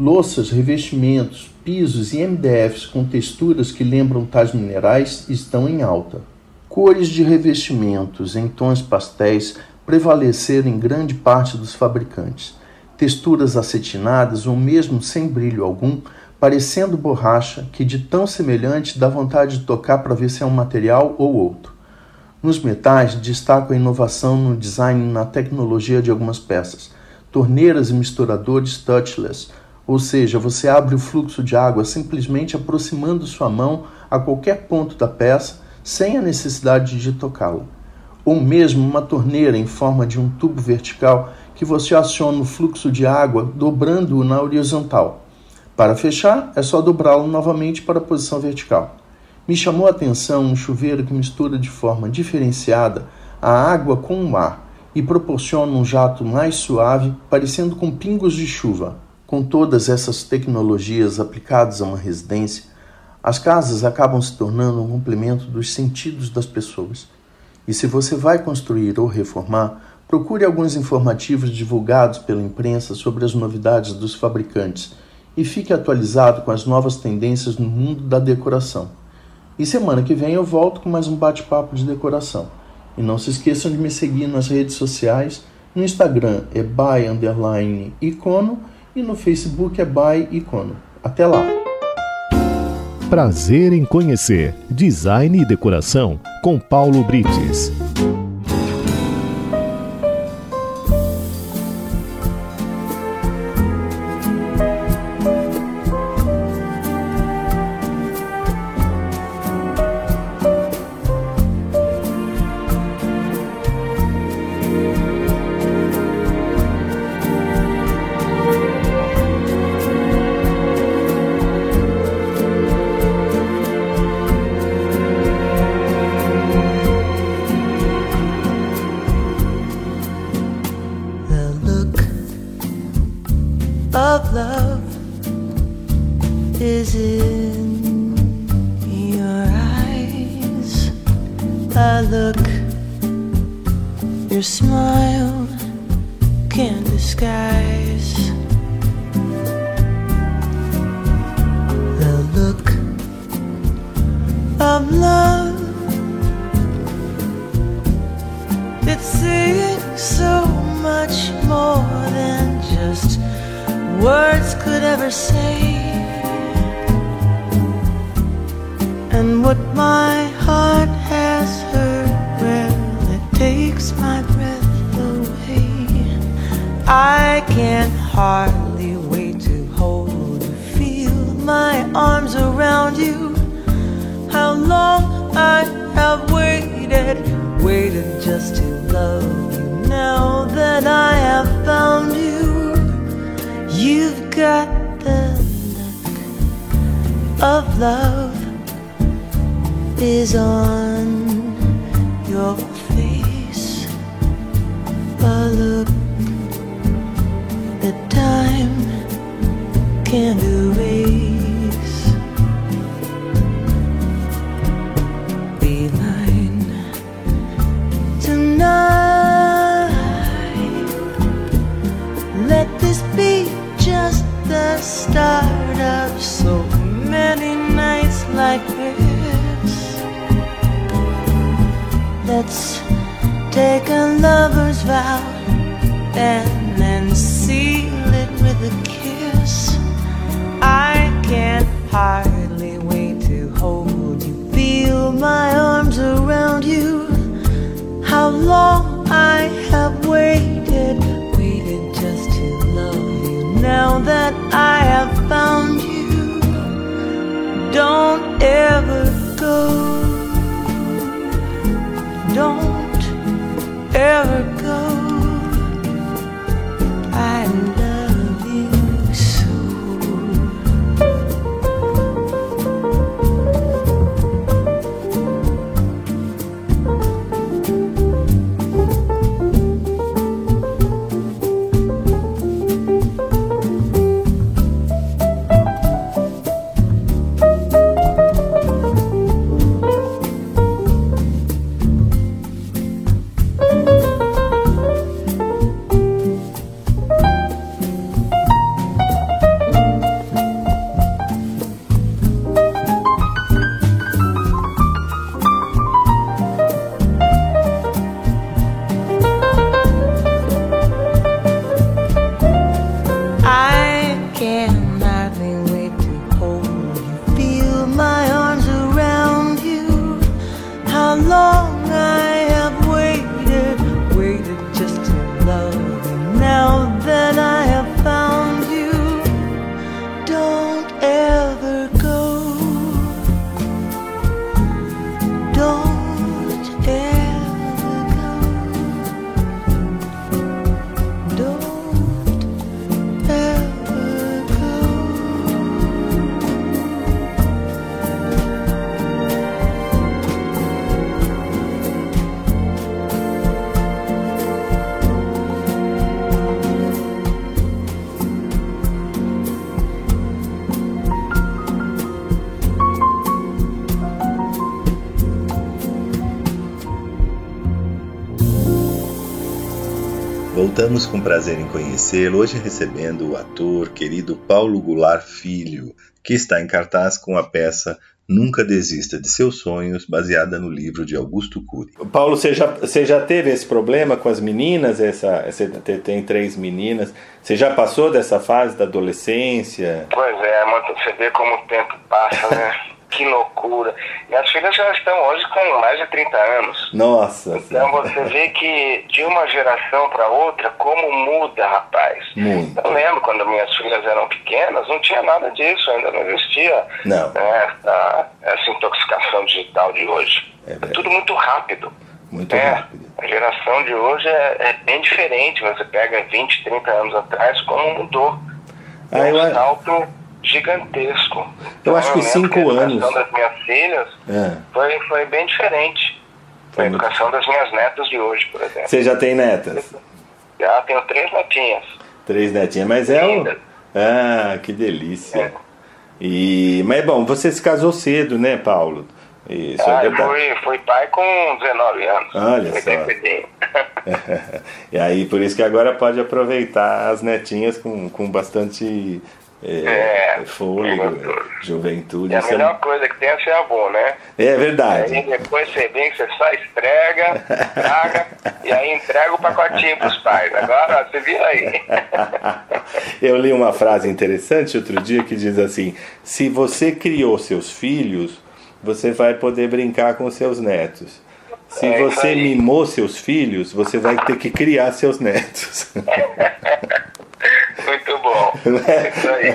[SPEAKER 6] Louças, revestimentos, pisos e MDFs com texturas que lembram tais minerais estão em alta. Cores de revestimentos em tons pastéis prevaleceram em grande parte dos fabricantes. Texturas acetinadas ou mesmo sem brilho algum, parecendo borracha, que de tão semelhante dá vontade de tocar para ver se é um material ou outro. Nos metais, destaco a inovação no design e na tecnologia de algumas peças. Torneiras e misturadores touchless, ou seja, você abre o fluxo de água simplesmente aproximando sua mão a qualquer ponto da peça sem a necessidade de tocá-la ou mesmo uma torneira em forma de um tubo vertical que você aciona o fluxo de água dobrando-o na horizontal. Para fechar, é só dobrá-lo novamente para a posição vertical. Me chamou a atenção um chuveiro que mistura de forma diferenciada a água com o ar e proporciona um jato mais suave, parecendo com pingos de chuva. Com todas essas tecnologias aplicadas a uma residência, as casas acabam se tornando um complemento dos sentidos das pessoas e se você vai construir ou reformar, procure alguns informativos divulgados pela imprensa sobre as novidades dos fabricantes e fique atualizado com as novas tendências no mundo da decoração. E semana que vem eu volto com mais um bate-papo de decoração. E não se esqueçam de me seguir nas redes sociais. No Instagram é by icono e no Facebook é by icono. Até lá!
[SPEAKER 1] Prazer em conhecer Design e Decoração com Paulo Brites.
[SPEAKER 4] smile can't disguise the look of love. It's saying so much more than just words could ever say. And what my heart has heard well it takes my I can hardly wait to hold you, feel my arms around you. How long I have waited, waited just to love you. Now that I have found you, you've got the look of love is on your face. A look can't erase. Be mine tonight. Let this be just the start of so many nights like this. Let's take a lover's vow and then seal it with a kiss. I can't hardly wait to hold you, feel my arms around you. How long I have waited, waited just to love you. Now that I have found you, don't ever
[SPEAKER 2] prazer em conhecê-lo, hoje recebendo o ator querido Paulo Goulart Filho, que está em cartaz com a peça Nunca Desista de Seus Sonhos, baseada no livro de Augusto Cury. Paulo, você já, você já teve esse problema com as meninas? Essa, você te- tem três meninas. Você já passou dessa fase da adolescência?
[SPEAKER 3] Pois é, você vê como o tempo passa, né? que loucura. Minhas filhas já estão hoje com mais de 30 anos.
[SPEAKER 2] Nossa,
[SPEAKER 3] Então você vê que de uma geração para outra, como muda, rapaz.
[SPEAKER 2] Muito.
[SPEAKER 3] Eu lembro quando minhas filhas eram pequenas, não tinha nada disso, ainda não existia
[SPEAKER 2] Não.
[SPEAKER 3] né, essa, essa intoxicação digital de hoje.
[SPEAKER 2] É
[SPEAKER 3] É, tudo muito rápido.
[SPEAKER 2] muito
[SPEAKER 3] É,
[SPEAKER 2] rápido.
[SPEAKER 3] a geração de hoje é, é bem diferente. Você pega 20, 30 anos atrás, como mudou.
[SPEAKER 2] Ah,
[SPEAKER 3] É
[SPEAKER 2] eu
[SPEAKER 3] um salto gigantesco.
[SPEAKER 2] Eu acho que cinco
[SPEAKER 3] a educação
[SPEAKER 2] anos.
[SPEAKER 3] das minhas filhas
[SPEAKER 2] É.
[SPEAKER 3] foi, foi bem diferente
[SPEAKER 2] Foi muito-
[SPEAKER 3] educação das minhas netas de hoje, por exemplo.
[SPEAKER 2] Você já tem netas?
[SPEAKER 3] Já tenho três netinhas.
[SPEAKER 2] Três netinhas, mas é.
[SPEAKER 3] Linda.
[SPEAKER 2] Ah, que delícia.
[SPEAKER 3] É.
[SPEAKER 2] E, mas bom, você se casou cedo, né, Paulo? Isso
[SPEAKER 3] ah,
[SPEAKER 2] é
[SPEAKER 3] eu fui, fui pai com 19 anos.
[SPEAKER 2] Olha
[SPEAKER 3] Fui
[SPEAKER 2] só. e aí, por isso que agora pode aproveitar as netinhas com, com bastante é,
[SPEAKER 3] É,
[SPEAKER 2] fôlego,
[SPEAKER 3] juventude.
[SPEAKER 2] juventude.
[SPEAKER 3] E a
[SPEAKER 2] Isso é-
[SPEAKER 3] melhor coisa que tem é ser avô, né?
[SPEAKER 2] É verdade.
[SPEAKER 3] Aí depois você vem, você só esfrega, traga, e aí entrega o pacotinho pros pais. Agora, ó, você viu aí.
[SPEAKER 2] Eu li uma frase interessante outro dia que diz assim: se você criou seus filhos, você vai poder brincar com seus netos. Se
[SPEAKER 3] É
[SPEAKER 2] você mimou seus filhos, você vai ter que criar seus netos.
[SPEAKER 3] Muito bom.
[SPEAKER 2] Né?
[SPEAKER 3] Isso aí.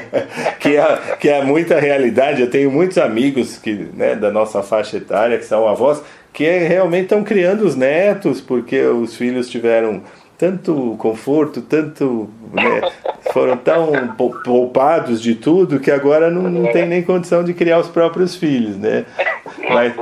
[SPEAKER 2] que, é, que é muita realidade. Eu tenho muitos amigos que, né, da nossa faixa etária que são avós que realmente estão criando os netos porque os filhos tiveram tanto conforto, tanto né, foram tão poupados de tudo que agora não, não tem nem condição de criar os próprios filhos, né? Mas,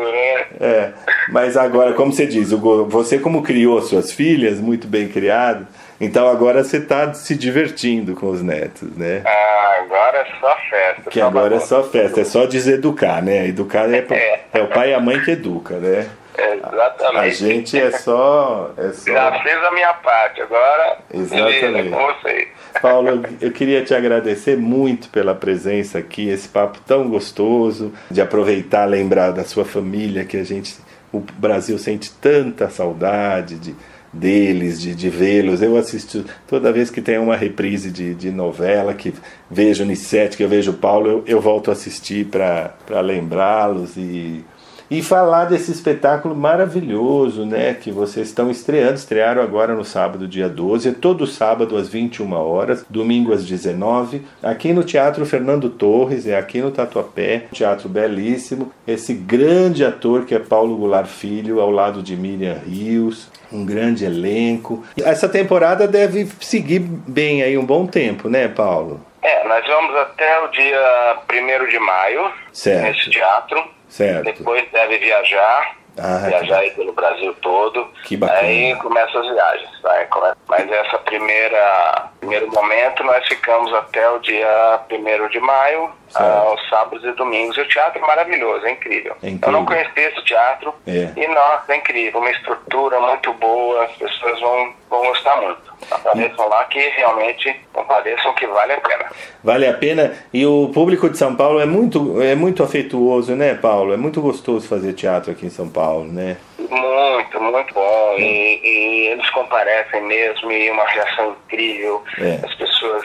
[SPEAKER 2] é, mas agora, como você diz, você como criou suas filhas, muito bem criado, então agora você está se divertindo com os netos, né?
[SPEAKER 3] Ah, agora é só festa.
[SPEAKER 2] Que agora é só festa, é só deseducar, né? Educar é, é. é o pai e a mãe que educa, né?
[SPEAKER 3] Exatamente.
[SPEAKER 2] A gente é só, é só.
[SPEAKER 3] Já fiz a minha parte, agora.
[SPEAKER 2] Exatamente. Com vocês. Paulo, eu queria te agradecer muito pela presença aqui, esse papo tão gostoso, de aproveitar, lembrar da sua família, que a gente, o Brasil sente tanta saudade de, deles, de, de vê-los. Eu assisto toda vez que tem uma reprise de, de novela, que vejo Nissete, que eu vejo Paulo, eu, eu volto a assistir para lembrá-los e e falar desse espetáculo maravilhoso, né, que vocês estão estreando, estrearam agora no sábado, dia 12, é todo sábado às 21 horas, domingo às 19, aqui no Teatro Fernando Torres, é aqui no Tatuapé, teatro belíssimo, esse grande ator que é Paulo Goulart Filho, ao lado de Miriam Rios, um grande elenco. Essa temporada deve seguir bem aí um bom tempo, né, Paulo?
[SPEAKER 3] É, nós vamos até o dia 1 de maio
[SPEAKER 2] certo.
[SPEAKER 3] nesse teatro.
[SPEAKER 2] Certo.
[SPEAKER 3] Depois deve viajar, ah, viajar aí pelo Brasil todo.
[SPEAKER 2] Que bacana.
[SPEAKER 3] Aí começa as viagens. Vai, Mas essa primeira primeiro momento nós ficamos até o dia 1 de maio, aos sábados e domingos. E o teatro é maravilhoso, é incrível.
[SPEAKER 2] é incrível.
[SPEAKER 3] Eu não conhecia esse teatro
[SPEAKER 2] é.
[SPEAKER 3] e nossa, é incrível, uma estrutura muito boa, as pessoas vão, vão gostar muito. Apareçam lá que realmente compareçam que vale a pena.
[SPEAKER 2] Vale a pena e o público de São Paulo é muito, é muito afetuoso, né, Paulo? É muito gostoso fazer teatro aqui em São Paulo, né?
[SPEAKER 3] Muito, muito bom. E, e, eles comparecem mesmo e uma reação incrível.
[SPEAKER 2] É.
[SPEAKER 3] As pessoas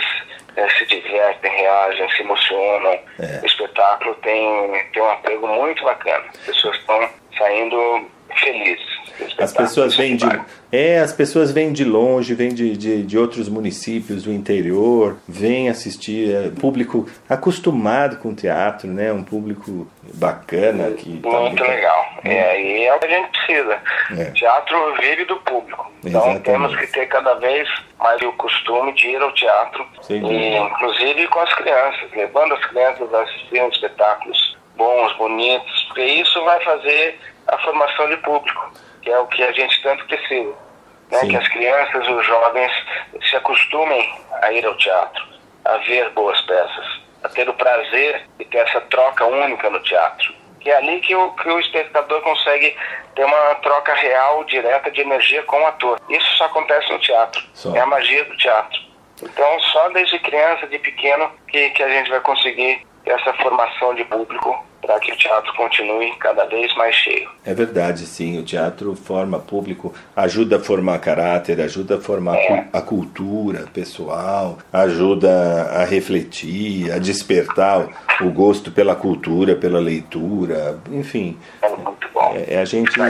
[SPEAKER 3] é, se divertem, reagem, se emocionam.
[SPEAKER 2] É.
[SPEAKER 3] O espetáculo tem, tem um apego muito bacana. As pessoas estão saindo felizes.
[SPEAKER 2] As pessoas vêm de, é, as pessoas vêm de longe, vêm de, de, de outros municípios do interior, vêm assistir, é, público acostumado com teatro, né? Um público bacana que
[SPEAKER 3] tá muito tá legal. É, e é o que a gente precisa.
[SPEAKER 2] É.
[SPEAKER 3] Teatro vive do público. Então
[SPEAKER 2] Exatamente.
[SPEAKER 3] temos que ter cada vez mais o costume de ir ao teatro, e, inclusive com as crianças, levando as crianças a assistir espetáculos bons, bonitos, porque isso vai fazer a formação de público, que é o que a gente tanto precisa. Né? Que as crianças, os jovens se acostumem a ir ao teatro, a ver boas peças, a ter o prazer de ter essa troca única no teatro. Que é ali que o, que o espectador consegue ter uma troca real, direta de energia com o ator. Isso só acontece no teatro.
[SPEAKER 2] Só.
[SPEAKER 3] É a magia do teatro. Então, só desde criança, de pequeno, que, que a gente vai conseguir essa formação de público para que o teatro continue cada vez mais cheio.
[SPEAKER 2] É verdade, sim. O teatro forma público, ajuda a formar caráter, ajuda a formar é. a cultura pessoal, ajuda a refletir, a despertar o gosto pela cultura, pela leitura, enfim.
[SPEAKER 3] É muito bom.
[SPEAKER 2] É, a, gente,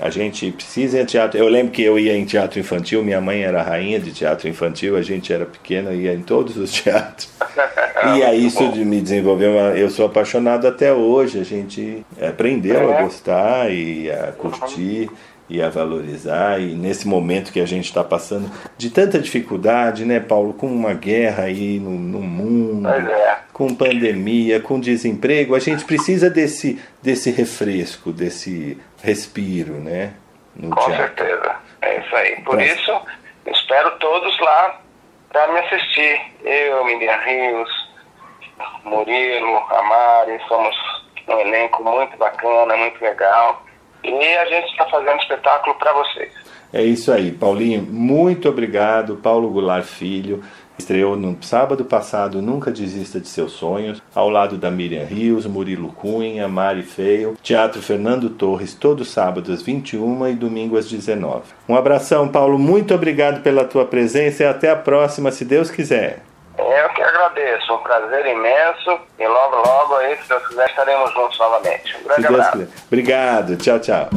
[SPEAKER 2] a gente precisa ir em teatro. Eu lembro que eu ia em teatro infantil, minha mãe era rainha de teatro infantil, a gente era pequena, ia em todos os teatros. e aí isso de me desenvolveu, eu sou apaixonado até hoje, a gente aprendeu a gostar e a curtir e a valorizar e nesse momento que a gente está passando de tanta dificuldade, né, Paulo, com uma guerra aí no, no mundo,
[SPEAKER 3] é.
[SPEAKER 2] com pandemia, com desemprego, a gente precisa desse desse refresco, desse respiro, né,
[SPEAKER 3] com
[SPEAKER 2] teatro.
[SPEAKER 3] certeza, é isso aí. Por
[SPEAKER 2] Pra-
[SPEAKER 3] isso, espero todos lá para me assistir. Eu, Miriam Rios, Murilo, Amari, somos um elenco muito bacana, muito legal. E a gente está fazendo espetáculo para vocês.
[SPEAKER 2] É isso aí, Paulinho. Muito obrigado, Paulo Goulart Filho. Estreou no sábado passado Nunca Desista de Seus Sonhos, ao lado da Miriam Rios, Murilo Cunha, Mari Feio, Teatro Fernando Torres, todo sábado às 21 e domingo às 19. Um abração, Paulo. Muito obrigado pela tua presença e até a próxima, se Deus quiser.
[SPEAKER 3] Agradeço, um prazer imenso. E logo, logo aí, se Deus quiser, estaremos juntos novamente. Um grande abraço.
[SPEAKER 2] quiser. Obrigado. Tchau, tchau.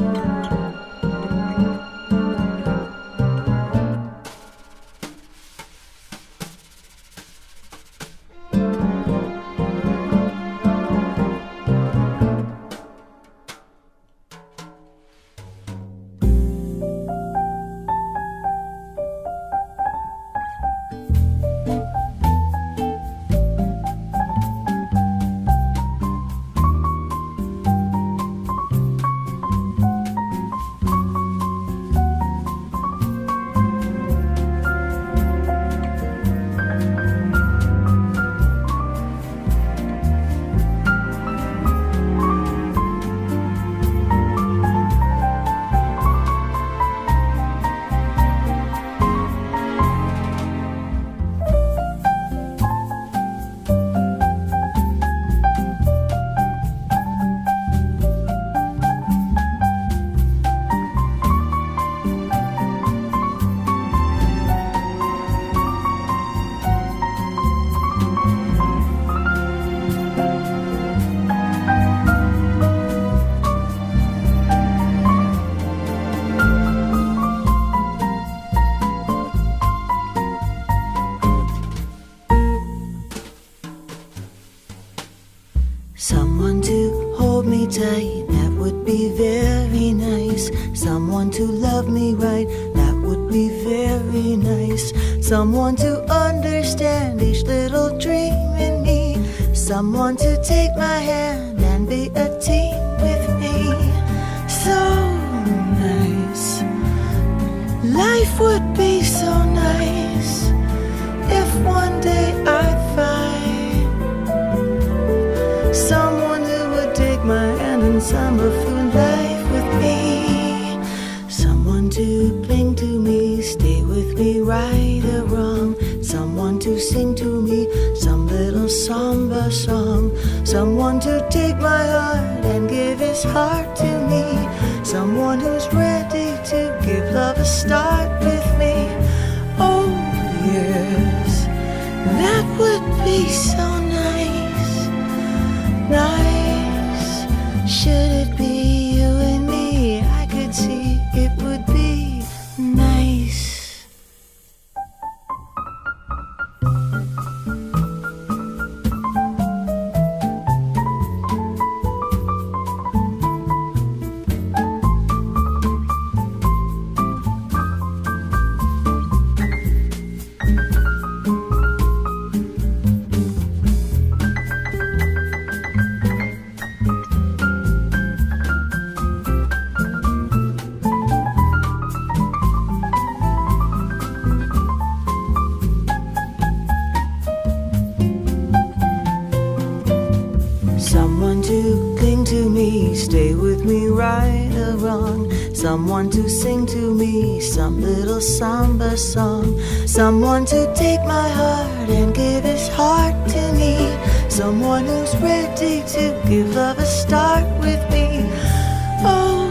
[SPEAKER 4] Someone to sing to me some little samba song. Someone to take my heart and give his heart to me. Someone who's ready to give love a start with me. Oh,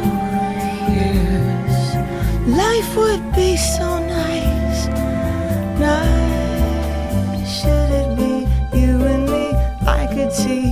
[SPEAKER 4] yes, life would be so nice. Nice, should it be you and me? I could see